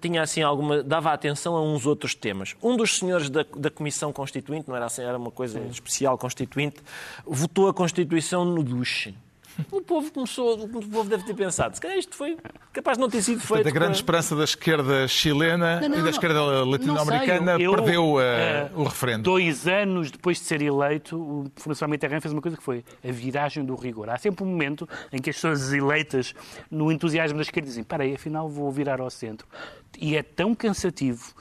Speaker 4: tinha assim alguma. dava atenção a uns outros temas. Um dos senhores da, da Comissão Constituinte, não era assim, era uma coisa especial constituinte, votou a Constituição no duche. O povo começou, o povo deve ter pensado, se calhar isto foi capaz de não ter sido feito.
Speaker 1: Da grande
Speaker 4: para-
Speaker 1: esperança da esquerda chilena
Speaker 2: Não, não,
Speaker 1: e da esquerda latino-americana perdeu eh,
Speaker 2: eh,
Speaker 1: o referendo.
Speaker 2: Dois anos depois de ser eleito, o François Mitterrand fez uma coisa que foi a viragem do rigor. Há sempre um momento em que as pessoas eleitas, no entusiasmo da esquerda, dizem: para aí, afinal vou virar ao centro. E é tão cansativo.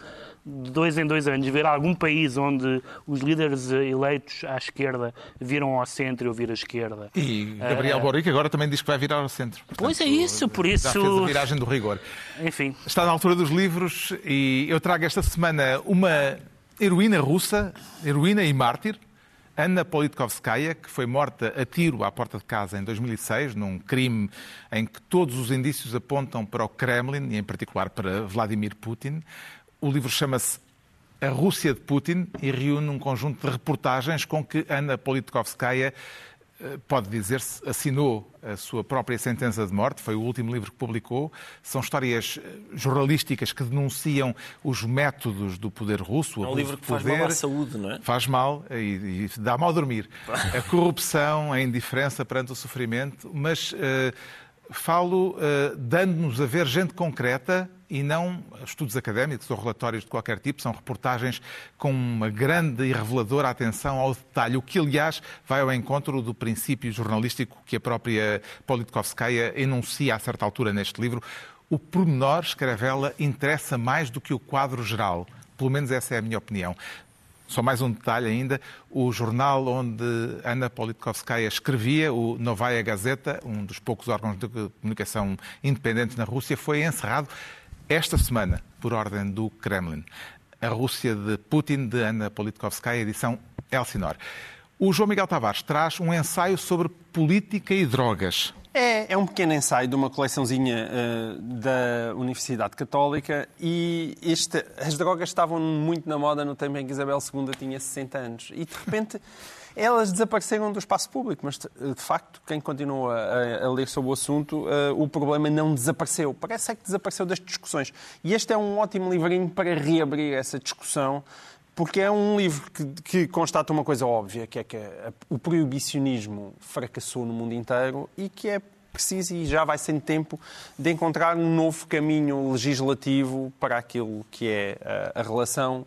Speaker 2: De dois em dois anos, ver algum país onde os líderes eleitos à esquerda viram ao centro e ouvir à esquerda.
Speaker 1: E Gabriel
Speaker 2: Eh,
Speaker 1: Boric agora também diz que vai virar ao centro.
Speaker 2: Pois é
Speaker 1: Portanto,
Speaker 2: isso, por
Speaker 1: Já fez a
Speaker 2: isso.
Speaker 1: viragem do rigor.
Speaker 2: Enfim,
Speaker 1: Está na altura dos livros e eu trago esta semana uma heroína russa, heroína e mártir, Anna Politkovskaya, que foi morta a tiro à porta de casa em 2006, num crime em que todos os indícios apontam para o Kremlin, e em particular para Vladimir Putin. O livro chama-se A Rússia de Putin e reúne um conjunto de reportagens com que Anna Politkovskaya eh, pode dizer-se, assinou a sua própria sentença de morte, foi o último livro que publicou. São histórias eh, jornalísticas que denunciam os métodos do poder russo.
Speaker 4: É um livro que faz
Speaker 1: poder.
Speaker 4: mal à saúde, não é?
Speaker 1: Faz mal e, e dá mal dormir. A corrupção, a indiferença perante o sofrimento, mas eh, falo eh, dando-nos a ver gente concreta e não estudos académicos ou relatórios de qualquer tipo, são reportagens com uma grande e reveladora atenção ao detalhe, o que, aliás, vai ao encontro do princípio jornalístico que a própria Politkovskaya enuncia a certa altura neste livro. O pormenor, escreve ela, interessa mais do que o quadro geral. Pelo menos essa é a minha opinião. Só mais um detalhe ainda, o jornal onde Ana Politkovskaya escrevia, o Novaya Gazeta, um dos poucos órgãos de comunicação independentes na Rússia, foi encerrado esta semana, por ordem do Kremlin. A Rússia de Putin, de Ana Politkovskaya, edição Elsinor. O João Miguel Tavares traz um ensaio sobre política e drogas.
Speaker 3: É, é um pequeno ensaio de uma coleçãozinha eh, da Universidade Católica e este, as drogas estavam muito na moda no tempo em que Isabel II tinha 60 anos. E de repente elas desapareceram do espaço público, mas de de facto, quem continua a, a ler sobre o assunto, eh, o problema não desapareceu. Parece é que desapareceu das discussões. E este é um ótimo livrinho para reabrir essa discussão. Porque é um livro que, que constata uma coisa óbvia, que é que a- o proibicionismo fracassou no mundo inteiro e que é preciso, e já vai sendo tempo, de encontrar um novo caminho legislativo para aquilo que é a, a relação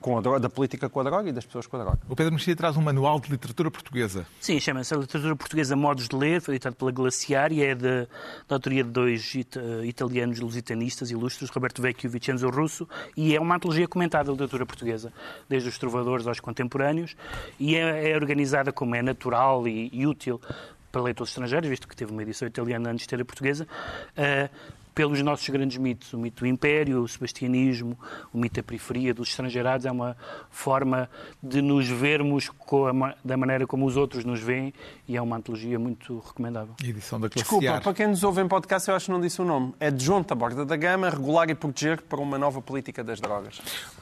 Speaker 3: com a droga, da política com a droga e das pessoas com a droga.
Speaker 1: O Pedro Mexia traz um manual de literatura portuguesa.
Speaker 2: Sim, chama-se a Literatura Portuguesa Modos de Ler, foi editado pela Glaciar e é de- da autoria de dois it- eh, italianos lusitanistas ilustres, Roberto Vecchio e Vincenzo Russo, e é uma antologia comentada da literatura portuguesa, desde os trovadores aos contemporâneos, e é, é organizada como é natural e, e útil para leitores estrangeiros, visto que teve uma edição italiana antes de ter a portuguesa, eh, pelos nossos grandes mitos, o mito do Império, o sebastianismo, o mito da periferia, dos estrangeirados, é uma forma de nos vermos com a da maneira como os outros nos veem e é uma antologia muito recomendável.
Speaker 1: Edição da
Speaker 3: Desculpa, para quem nos ouve em podcast, eu acho que não disse o nome. É de Junta Borda da Gama, regular e proteger para uma nova política das drogas.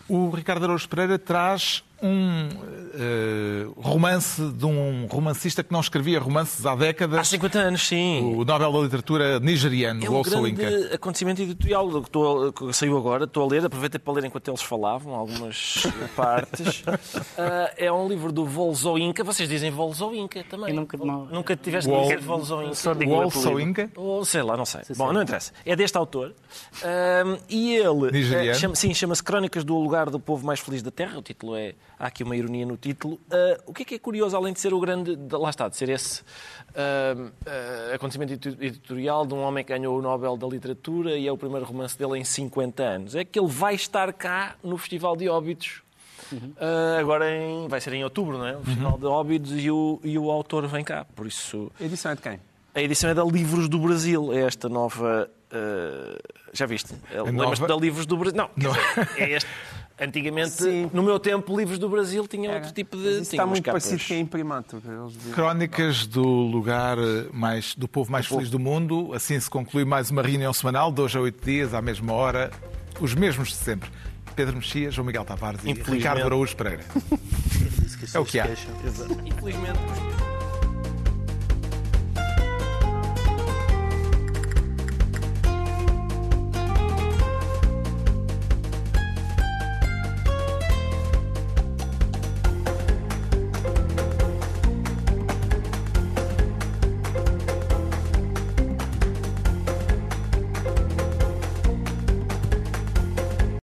Speaker 1: O Ricardo Araújo Pereira traz um uh, romance de um romancista que não escrevia romances há décadas.
Speaker 4: Há 50 anos, sim.
Speaker 1: O Nobel da Literatura nigeriano,
Speaker 4: é um
Speaker 1: Wolso
Speaker 4: grande
Speaker 1: Inca.
Speaker 4: acontecimento editorial que, estou, que saiu agora. Estou a ler, aproveitei para ler enquanto eles falavam, algumas partes. Uh, é um livro do Volzo Inca. Vocês dizem Volzo Inca também.
Speaker 2: Eu nunca, não...
Speaker 4: nunca tiveste
Speaker 1: Wol...
Speaker 4: lido Volzo Inca?
Speaker 2: Só digo
Speaker 1: Wolso Inca?
Speaker 4: Ou sei lá, não sei. Bom, não interessa. É deste autor. Uh, e ele...
Speaker 1: Nigeriano.
Speaker 4: Chama, sim, chama-se Crónicas do Lugar do Povo Mais Feliz da Terra. O título é... Há aqui uma ironia no título. Uh, o que é que é curioso, além de ser o grande... De, lá está, de ser esse uh, uh, acontecimento editorial de um homem que ganhou o Nobel da Literatura e é o primeiro romance dele em 50 anos, é que ele vai estar cá no Festival de Óbidos. Uhum. agora em, vai ser em outubro, não é? O Festival uhum. de Óbidos e o, e o autor vem cá. Por isso...
Speaker 3: A edição é de quem?
Speaker 4: A edição é da Livros do Brasil. É esta nova... já viste? Lembras-te da Livros do Brasil? Não, não. Dizer, é este... Antigamente, Sim. no meu tempo, livros do Brasil tinham outro tipo de.
Speaker 3: Isso está muito capas. parecido que é imprimato.
Speaker 1: Crónicas do lugar mais do povo mais do feliz povo. do mundo. Assim se conclui mais uma reunião semanal, de hoje a oito dias, à mesma hora, os mesmos de sempre. Pedro Mexias, João Miguel Tavares e Ricardo Araújo Pereira. é o que há.
Speaker 4: Infelizmente.